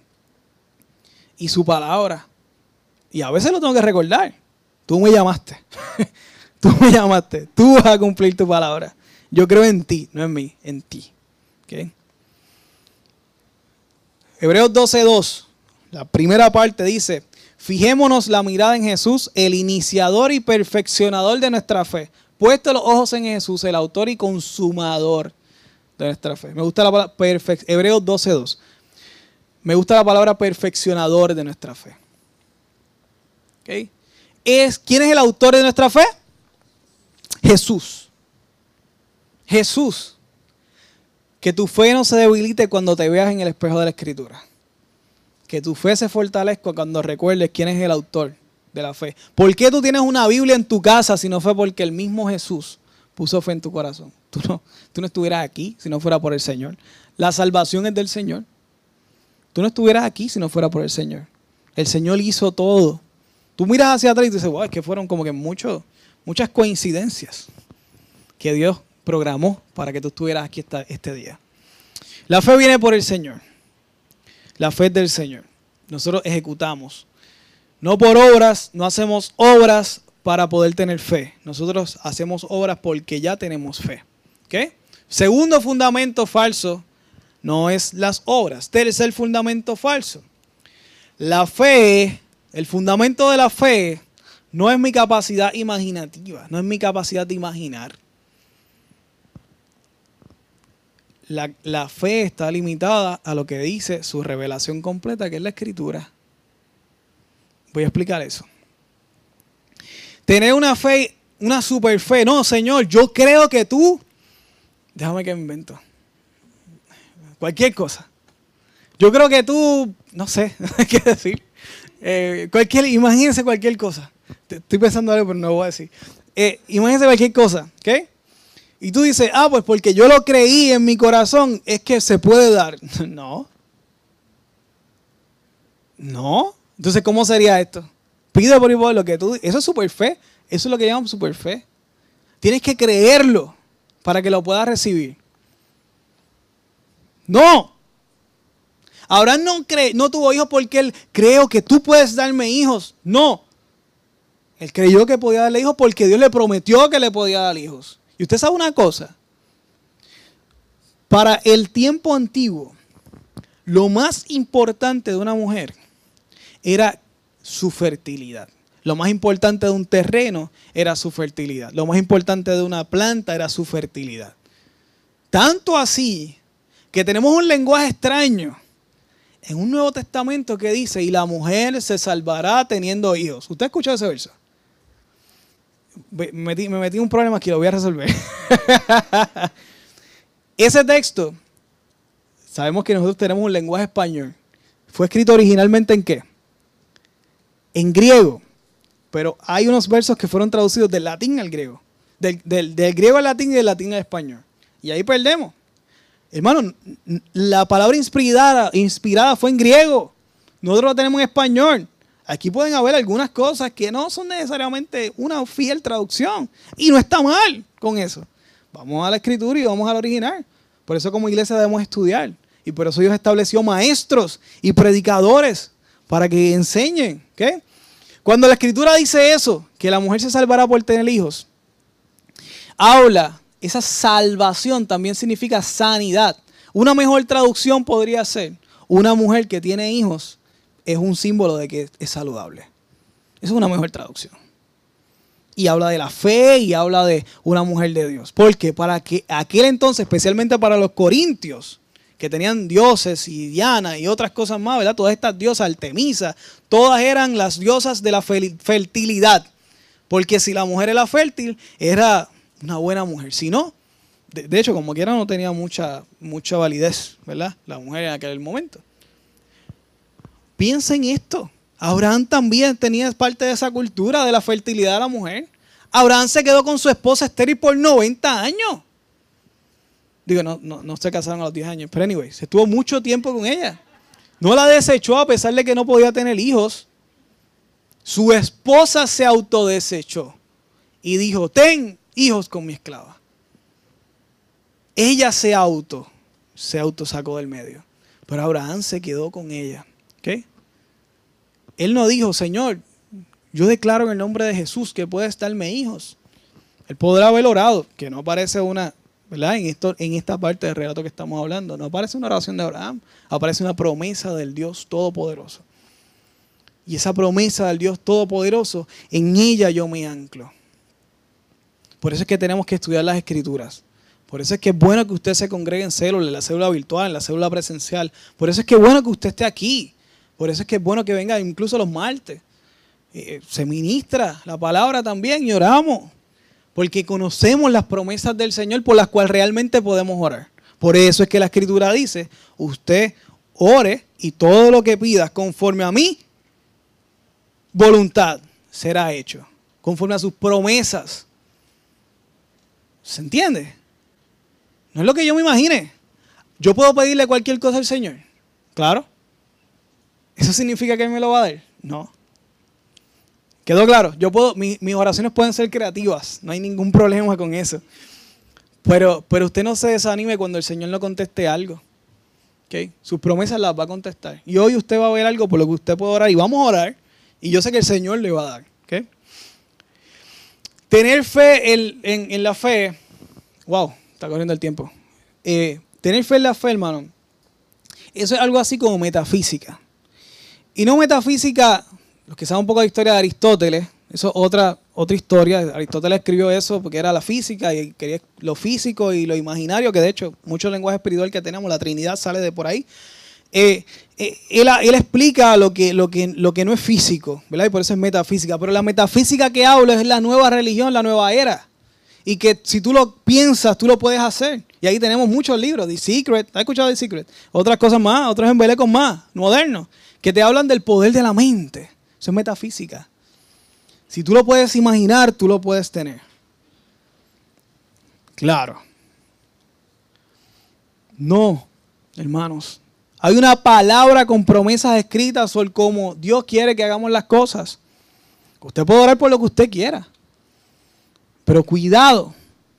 Y su palabra. Y a veces lo tengo que recordar. Tú me llamaste. [LAUGHS] Tú me llamaste, tú vas a cumplir tu palabra. Yo creo en ti, no en mí, en ti. ¿Okay? Hebreos 12.2, la primera parte dice, fijémonos la mirada en Jesús, el iniciador y perfeccionador de nuestra fe. Puesto los ojos en Jesús, el autor y consumador de nuestra fe. Me gusta la palabra Hebreos 12.2. Me gusta la palabra perfeccionador de nuestra fe. Es, ¿Quién es el autor de nuestra fe? Jesús. Jesús. Que tu fe no se debilite cuando te veas en el espejo de la Escritura. Que tu fe se fortalezca cuando recuerdes quién es el autor la fe. ¿Por qué tú tienes una Biblia en tu casa si no fue porque el mismo Jesús puso fe en tu corazón? Tú no, tú no estuvieras aquí si no fuera por el Señor. La salvación es del Señor. Tú no estuvieras aquí si no fuera por el Señor. El Señor hizo todo. Tú miras hacia atrás y dices, wow, es que fueron como que muchas coincidencias que Dios programó para que tú estuvieras aquí este día. La fe viene por el Señor. La fe es del Señor. Nosotros ejecutamos. No por obras, no hacemos obras para poder tener fe. Nosotros hacemos obras porque ya tenemos fe. Segundo fundamento falso no es las obras. Tercer fundamento falso. La fe, el fundamento de la fe no es mi capacidad imaginativa, no es mi capacidad de imaginar. La, la, fe está limitada a lo que dice su revelación completa, que es la escritura. Voy a explicar eso. Tener una fe, una super fe. No, Señor, yo creo que tú. Déjame que me invento. Cualquier cosa. Yo creo que tú, no sé, [LAUGHS] qué decir. Eh, cualquier, imagínense cualquier cosa. Estoy pensando algo, pero no lo voy a decir. Eh, imagínense cualquier cosa, ¿ok? Y tú dices, ah, pues porque yo lo creí en mi corazón, es que se puede dar. [LAUGHS] No. No. Entonces, ¿cómo sería esto? Pide por igual lo que tú Eso es super fe. Eso es lo que llamamos super fe. Tienes que creerlo para que lo puedas recibir. No. Abraham no, no tuvo hijos porque él creo que tú puedes darme hijos. No. Él creyó que podía darle hijos porque Dios le prometió que le podía dar hijos. Y usted sabe una cosa. Para el tiempo antiguo, lo más importante de una mujer era su fertilidad. Lo más importante de un terreno era su fertilidad. Lo más importante de una planta era su fertilidad. Tanto así que tenemos un lenguaje extraño en un Nuevo Testamento que dice, y la mujer se salvará teniendo hijos. ¿Usted escuchó ese verso? Me metí, en un problema aquí, lo voy a resolver. [LAUGHS] ese texto, sabemos que nosotros tenemos un lenguaje español. ¿Fue escrito originalmente en qué? En griego. Pero hay unos versos que fueron traducidos del latín al griego. Del, griego al latín y del latín al español. Y ahí perdemos. Hermano, la palabra inspirada, inspirada fue en griego. Nosotros la tenemos en español. Aquí pueden haber algunas cosas que no son necesariamente una fiel traducción. Y no está mal con eso. Vamos a la escritura y vamos al original. Por eso como iglesia debemos estudiar. Y por eso Dios estableció maestros y predicadores para que enseñen. Cuando la escritura dice eso, que la mujer se salvará por tener hijos, habla esa salvación también significa sanidad. Una mejor traducción podría ser, una mujer que tiene hijos es un símbolo de que es saludable. Esa es una mejor traducción. Y habla de la fe y habla de una mujer de Dios. Porque para que aquel entonces, especialmente para los corintios, que tenían dioses y Diana y otras cosas más, ¿verdad? Todas estas diosas, Artemisa, todas eran las diosas de la fertilidad. Porque si la mujer era fértil, era una buena mujer. Si no, de, hecho, como quiera, no tenía mucha, mucha validez, ¿verdad? La mujer en aquel momento. Piensa en esto. Abraham también tenía parte de esa cultura de la fertilidad de la mujer. Abraham se quedó con su esposa estéril por 90 años. Digo, no, no, no se casaron a los 10 años, pero anyway, se estuvo mucho tiempo con ella. No la desechó a pesar de que no podía tener hijos. Su esposa se autodesechó y dijo, ten, hijos con mi esclava. Ella se auto, se auto sacó del medio. Pero Abraham se quedó con ella. ¿okay? Él no dijo, Señor, yo declaro en el nombre de Jesús que puedes darme hijos. Él podrá haber orado, que no aparece una, En, esta parte del relato que estamos hablando, no aparece una oración de Abraham, aparece una promesa del Dios Todopoderoso. Y esa promesa del Dios Todopoderoso, en ella yo me anclo. Por eso es que tenemos que estudiar las escrituras. Por eso es que es bueno que usted se congregue en célula, en la célula virtual, en la célula presencial. Por eso es que es bueno que usted esté aquí. Por eso es que es bueno que venga incluso los martes. Eh, se ministra la palabra también y oramos. Porque conocemos las promesas del Señor por las cuales realmente podemos orar. Por eso es que la escritura dice, usted ore y todo lo que pidas conforme a mí, voluntad será hecho. Conforme a sus promesas. ¿Se entiende? No es lo que yo me imagine. Yo puedo pedirle cualquier cosa al Señor. Claro. ¿Eso significa que Él me lo va a dar? No. ¿Quedó claro? Yo puedo, mis oraciones pueden ser creativas. No hay ningún problema con eso. Pero, pero usted no se desanime cuando el Señor no conteste algo. ¿Okay? Sus promesas las va a contestar. Y hoy usted va a ver algo por lo que usted puede orar. Y vamos a orar. Y yo sé que el Señor le va a dar. ¿okay? Tener fe en, la fe, wow, está corriendo el tiempo. Eh, tener fe en la fe, hermano, eso es algo así como metafísica. Y no metafísica, los que saben un poco de historia de Aristóteles, Eso es otra, otra historia. Aristóteles escribió eso porque era la física y quería lo físico y lo imaginario, que de hecho mucho lenguaje espiritual que tenemos, la Trinidad sale de por ahí. Eh, eh, él, explica lo que, no es físico, ¿verdad? Y por eso es metafísica. Pero la metafísica que hablo es la nueva religión, la nueva era. Y que si tú lo piensas, tú lo puedes hacer. Y ahí tenemos muchos libros, The Secret, ¿has escuchado The Secret? Otras cosas más, otros embelecos más, modernos, que te hablan del poder de la mente. Eso es metafísica. Si tú lo puedes imaginar, tú lo puedes tener. Claro. No, hermanos. Hay una palabra con promesas escritas sobre cómo Dios quiere que hagamos las cosas. Usted puede orar por lo que usted quiera. Pero cuidado,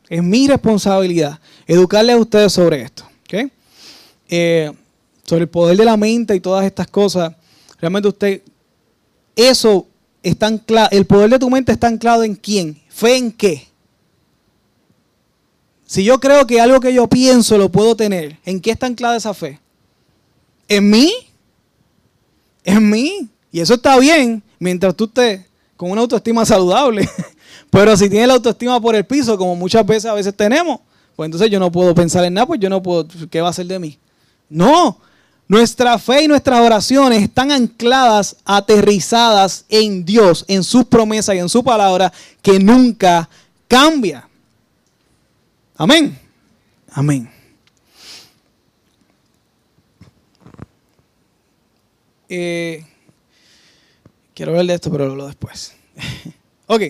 es mi responsabilidad educarles a ustedes sobre esto. Eh, sobre el poder de la mente y todas estas cosas. Realmente usted, eso está anclado, el poder de tu mente está anclado en quién, fe en qué. Si yo creo que algo que yo pienso lo puedo tener, ¿en qué está anclada esa fe? ¿En mí? ¿En mí? Y eso está bien mientras tú estés con una autoestima saludable. [LAUGHS] Pero si tienes la autoestima por el piso, como muchas veces a veces tenemos, pues entonces yo no puedo pensar en nada, pues yo no puedo, ¿qué va a ser de mí? No, nuestra fe y nuestras oraciones están ancladas, aterrizadas en Dios, en sus promesas y en su palabra, que nunca cambia. Amén. Amén. Eh, quiero hablar de esto, pero lo hablo después. [LAUGHS] ok.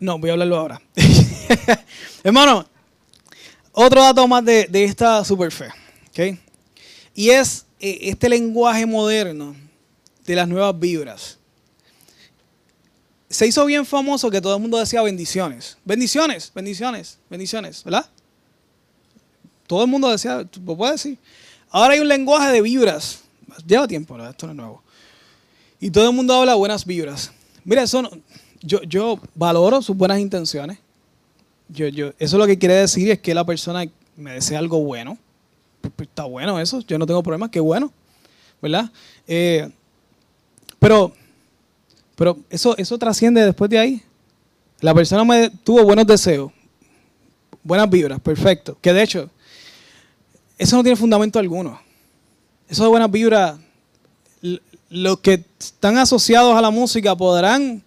No, voy a hablarlo ahora. [LAUGHS] Hermano, otro dato más de, de esta super fe. Y es eh, este lenguaje moderno de las nuevas vibras. Se hizo bien famoso que todo el mundo decía bendiciones. Bendiciones, bendiciones, bendiciones, ¿verdad? Todo el mundo decía, ¿lo puedes decir? Ahora hay un lenguaje de vibras. Lleva tiempo, ¿verdad? esto no es nuevo. Y todo el mundo habla buenas vibras. Mira, eso yo, yo valoro sus buenas intenciones. Yo, yo, eso lo que quiere decir es que la persona me desea algo bueno. Está bueno eso, yo no tengo problemas, qué bueno, ¿verdad? Eh, pero, pero eso, eso trasciende después de ahí. La persona me tuvo buenos deseos, buenas vibras, perfecto. Que de hecho, eso no tiene fundamento alguno. Eso de buenas vibras, los que están asociados a la música podrán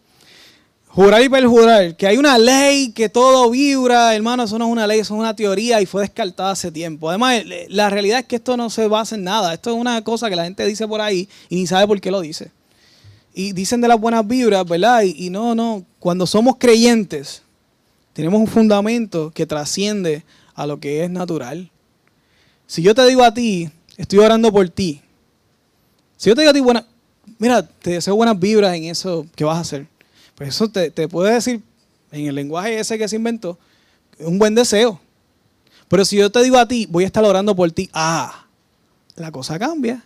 Jurar y perjurar, que hay una ley que todo vibra, hermano, eso no es una ley, eso es una teoría y fue descartada hace tiempo. Además, la realidad es que esto no se basa en nada, esto es una cosa que la gente dice por ahí y ni sabe por qué lo dice. Y dicen de las buenas vibras, ¿verdad? Y, y no, no, cuando somos creyentes, tenemos un fundamento que trasciende a lo que es natural. Si yo te digo a ti, estoy orando por ti. Si yo te digo a ti, buena, mira, te deseo buenas vibras en eso que vas a hacer. Pues eso te, puede decir, en el lenguaje ese que se inventó, un buen deseo. Pero si yo te digo a ti, voy a estar orando por ti, ah, la cosa cambia.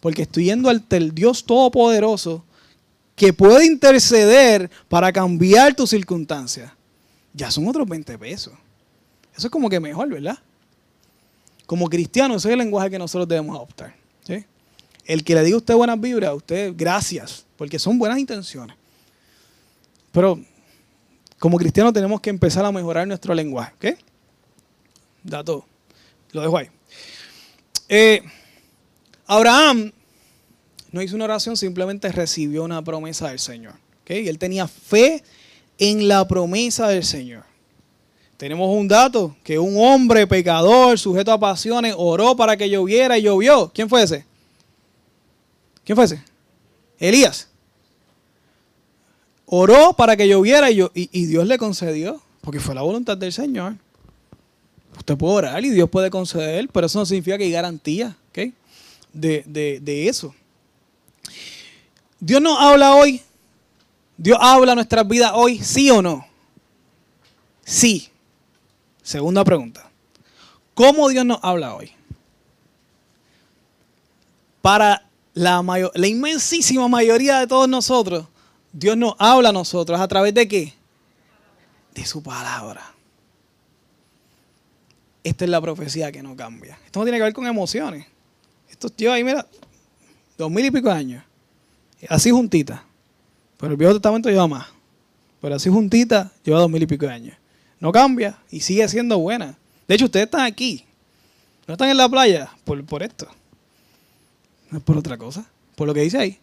Porque estoy yendo al Dios Todopoderoso que puede interceder para cambiar tus circunstancias. Ya son otros 20 pesos. Eso es como que mejor, ¿verdad? Como cristiano, ese es el lenguaje que nosotros debemos adoptar. El que le diga a usted buenas vibras, a usted gracias, porque son buenas intenciones. Pero como cristianos tenemos que empezar a mejorar nuestro lenguaje. ¿Ok? Dato. Lo dejo ahí. Eh, Abraham no hizo una oración, simplemente recibió una promesa del Señor. Y él tenía fe en la promesa del Señor. Tenemos un dato, que un hombre pecador, sujeto a pasiones, oró para que lloviera y llovió. ¿Quién fue ese? ¿Quién fue ese? Elías. Oró para que lloviera y, y, Dios le concedió, porque fue la voluntad del Señor. Usted puede orar y Dios puede conceder, pero eso no significa que hay garantía de, de eso. Dios nos habla hoy. Dios habla nuestras vidas hoy, sí o no. Sí. Segunda pregunta. ¿Cómo Dios nos habla hoy? Para la, mayor, la inmensísima mayoría de todos nosotros, Dios nos habla a nosotros a través de qué? De su palabra. Esta es la profecía que no cambia. Esto no tiene que ver con emociones. Esto lleva ahí, mira, dos mil y pico años. Así juntita. Pero el Viejo Testamento lleva más. Pero así juntita lleva dos mil y pico años. No cambia y sigue siendo buena. De hecho, ustedes están aquí. No están en la playa por, por esto. No es por otra cosa. Por lo que dice ahí.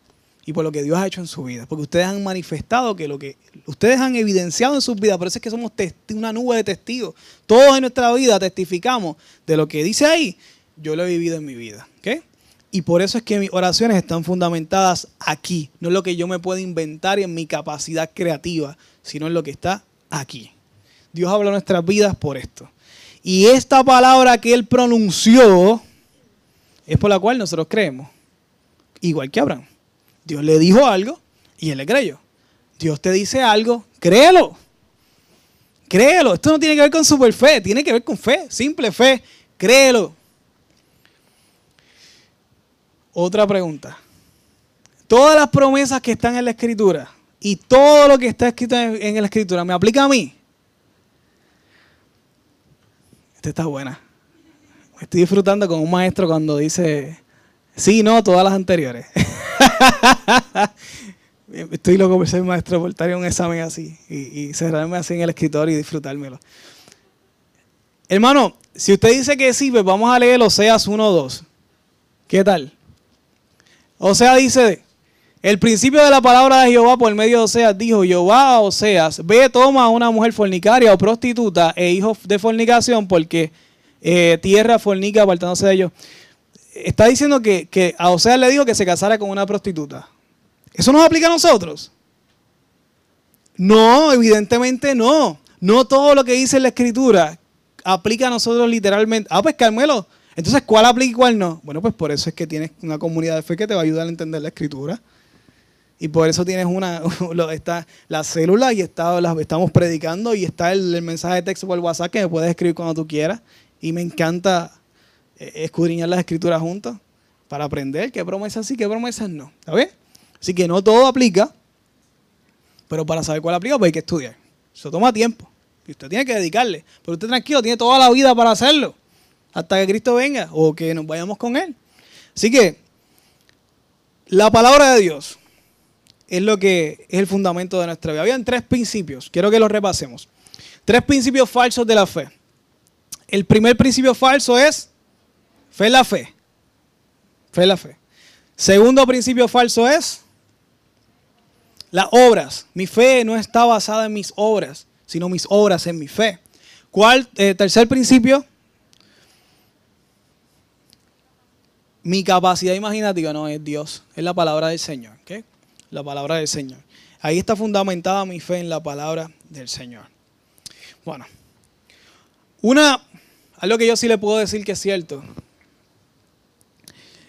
Y por lo que Dios ha hecho en su vida. Porque ustedes han manifestado que lo que ustedes han evidenciado en sus vidas. Por eso es que somos una nube de testigos. Todos en nuestra vida testificamos de lo que dice ahí. Yo lo he vivido en mi vida. Y por eso es que mis oraciones están fundamentadas aquí. No es lo que yo me puedo inventar en mi capacidad creativa, sino en lo que está aquí. Dios habla nuestras vidas por esto. Y esta palabra que Él pronunció es por la cual nosotros creemos. Igual que Abraham. Dios le dijo algo y Él le creyó. Dios te dice algo, créelo. Créelo. Esto no tiene que ver con super fe, tiene que ver con fe, simple fe. Créelo. Otra pregunta. Todas las promesas que están en la escritura y todo lo que está escrito en, la escritura, ¿me aplica a mí? Esta está buena. Estoy disfrutando con un maestro cuando dice, sí, no, todas las anteriores. [LAUGHS] [LAUGHS] Estoy loco por ser maestro, por un examen así y, cerrarme así en el escritorio y disfrutármelo. Hermano, si usted dice que sí, pues vamos a leer Oseas 1.2. ¿Qué tal? O sea, dice, el principio de la palabra de Jehová por medio de Oseas dijo, Jehová a Oseas, ve, toma a una mujer fornicaria o prostituta e hijo de fornicación porque eh, tierra fornica apartándose de ellos. Está diciendo que, que a Oseas le dijo que se casara con una prostituta. ¿Eso nos aplica a nosotros? No, evidentemente no. No todo lo que dice la escritura aplica a nosotros literalmente. Ah, pues Carmelo, entonces, ¿cuál aplica y cuál no? Bueno, pues por eso es que tienes una comunidad de fe que te va a ayudar a entender la escritura. Y por eso tienes una, [LAUGHS] está la célula y está, estamos predicando y está el, mensaje de texto por WhatsApp que me puedes escribir cuando tú quieras. Y me encanta escudriñar las escrituras juntos para aprender qué promesas sí, qué promesas no. ¿Está bien? Así que no todo aplica, pero para saber cuál aplica, pues hay que estudiar. Eso toma tiempo. Y usted tiene que dedicarle. Pero usted tranquilo, tiene toda la vida para hacerlo hasta que Cristo venga o que nos vayamos con Él. Así que la palabra de Dios es lo que es el fundamento de nuestra vida. Habían tres principios, quiero que los repasemos. Tres principios falsos de la fe. El primer principio falso es fe en la fe. Fe en la fe. Segundo principio falso es las obras. Mi fe no está basada en mis obras, sino mis obras en mi fe. ¿Cuál, eh, tercer principio? mi capacidad imaginativa no es Dios, es la palabra del Señor. ¿okay? La palabra del Señor. Ahí está fundamentada mi fe en la palabra del Señor. Bueno, una, algo que yo sí le puedo decir que es cierto,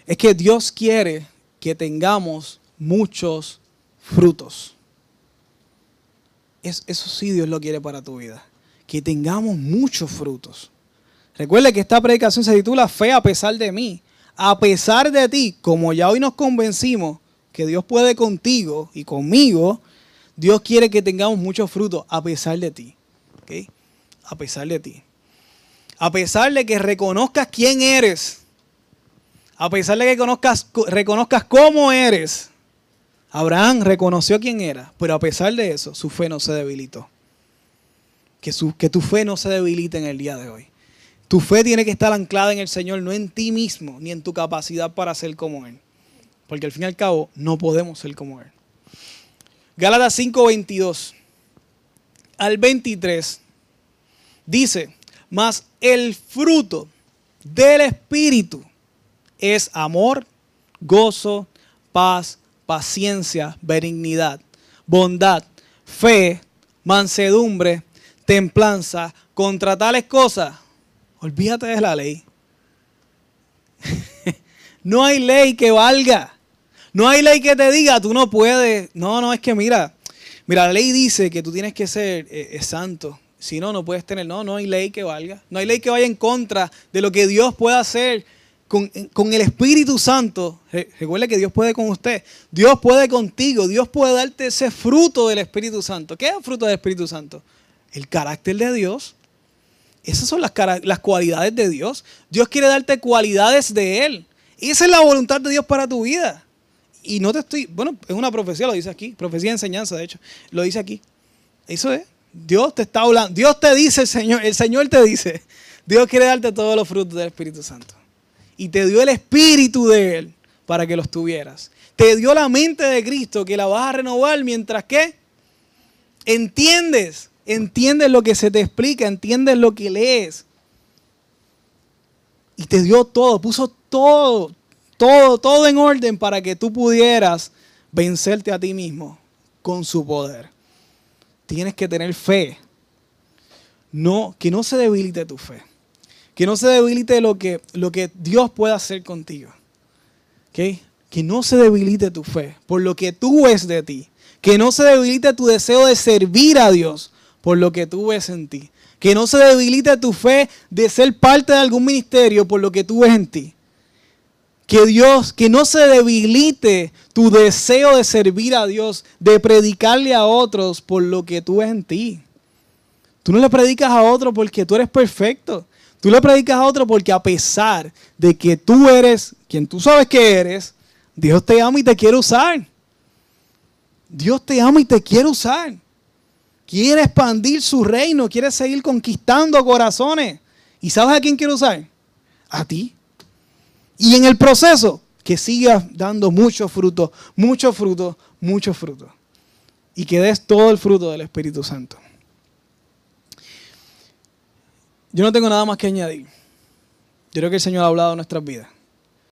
es que Dios quiere que tengamos muchos frutos. eso sí Dios lo quiere para tu vida, que tengamos muchos frutos. Recuerde que esta predicación se titula Fe a pesar de mí a pesar de ti, como ya hoy nos convencimos que Dios puede contigo y conmigo, Dios quiere que tengamos muchos frutos a pesar de ti. A pesar de ti. A pesar de que reconozcas quién eres. A pesar de que conozcas, reconozcas cómo eres. Abraham reconoció quién era, pero a pesar de eso, su fe no se debilitó. Que, tu fe no se debilite en el día de hoy. Tu fe tiene que estar anclada en el Señor, no en ti mismo, ni en tu capacidad para ser como Él. Porque al fin y al cabo no podemos ser como Él. Gálatas 5, 22 al 23 dice, mas el fruto del Espíritu es amor, gozo, paz, paciencia, benignidad, bondad, fe, mansedumbre, templanza. Contra tales cosas Olvídate de la ley. [LAUGHS] no hay ley que valga. No hay ley que te diga, tú no puedes. No, no, es que mira, mira, la ley dice que tú tienes que ser eh, eh, santo. Si no, no puedes tener. No, no hay ley que valga. No hay ley que vaya en contra de lo que Dios puede hacer con, el Espíritu Santo. Recuerda que Dios puede con usted. Dios puede contigo. Dios puede darte ese fruto del Espíritu Santo. ¿Qué es el fruto del Espíritu Santo? El carácter de Dios esas son las, las cualidades de Dios. Dios quiere darte cualidades de Él. esa es la voluntad de Dios para tu vida. y no te estoy, bueno, es una profecía, lo dice aquí, profecía de enseñanza, de hecho, lo dice aquí. Eso es. Dios te está hablando, Dios te dice, el Señor, el Señor te dice, Dios quiere darte todos los frutos del Espíritu Santo. Y te dio el Espíritu de Él para que los tuvieras. Te dio la mente de Cristo que la vas a renovar mientras que entiendes, entiendes lo que se te explica, entiendes lo que lees. Y te dio todo, puso todo, todo, todo en orden para que tú pudieras vencerte a ti mismo con su poder. Tienes que tener fe. No, que no se debilite tu fe. Que no se debilite lo que, lo que Dios puede hacer contigo. Que no se debilite tu fe por lo que tú ves de ti. Que no se debilite tu deseo de servir a Dios por lo que tú ves en ti. Que no se debilite tu fe de ser parte de algún ministerio por lo que tú ves en ti. Que Dios, que no se debilite tu deseo de servir a Dios, de predicarle a otros por lo que tú ves en ti. Tú no le predicas a otro porque tú eres perfecto. Tú le predicas a otro porque a pesar de que tú eres quien tú sabes que eres, Dios te ama y te quiere usar. Dios te ama y te quiere usar. Quiere expandir su reino, quiere seguir conquistando corazones. ¿Y sabes a quién quiere usar? A ti. Y en el proceso, que sigas dando mucho fruto, mucho fruto, mucho fruto. Y que des todo el fruto del Espíritu Santo. Yo no tengo nada más que añadir. Yo creo que el Señor ha hablado de nuestras vidas.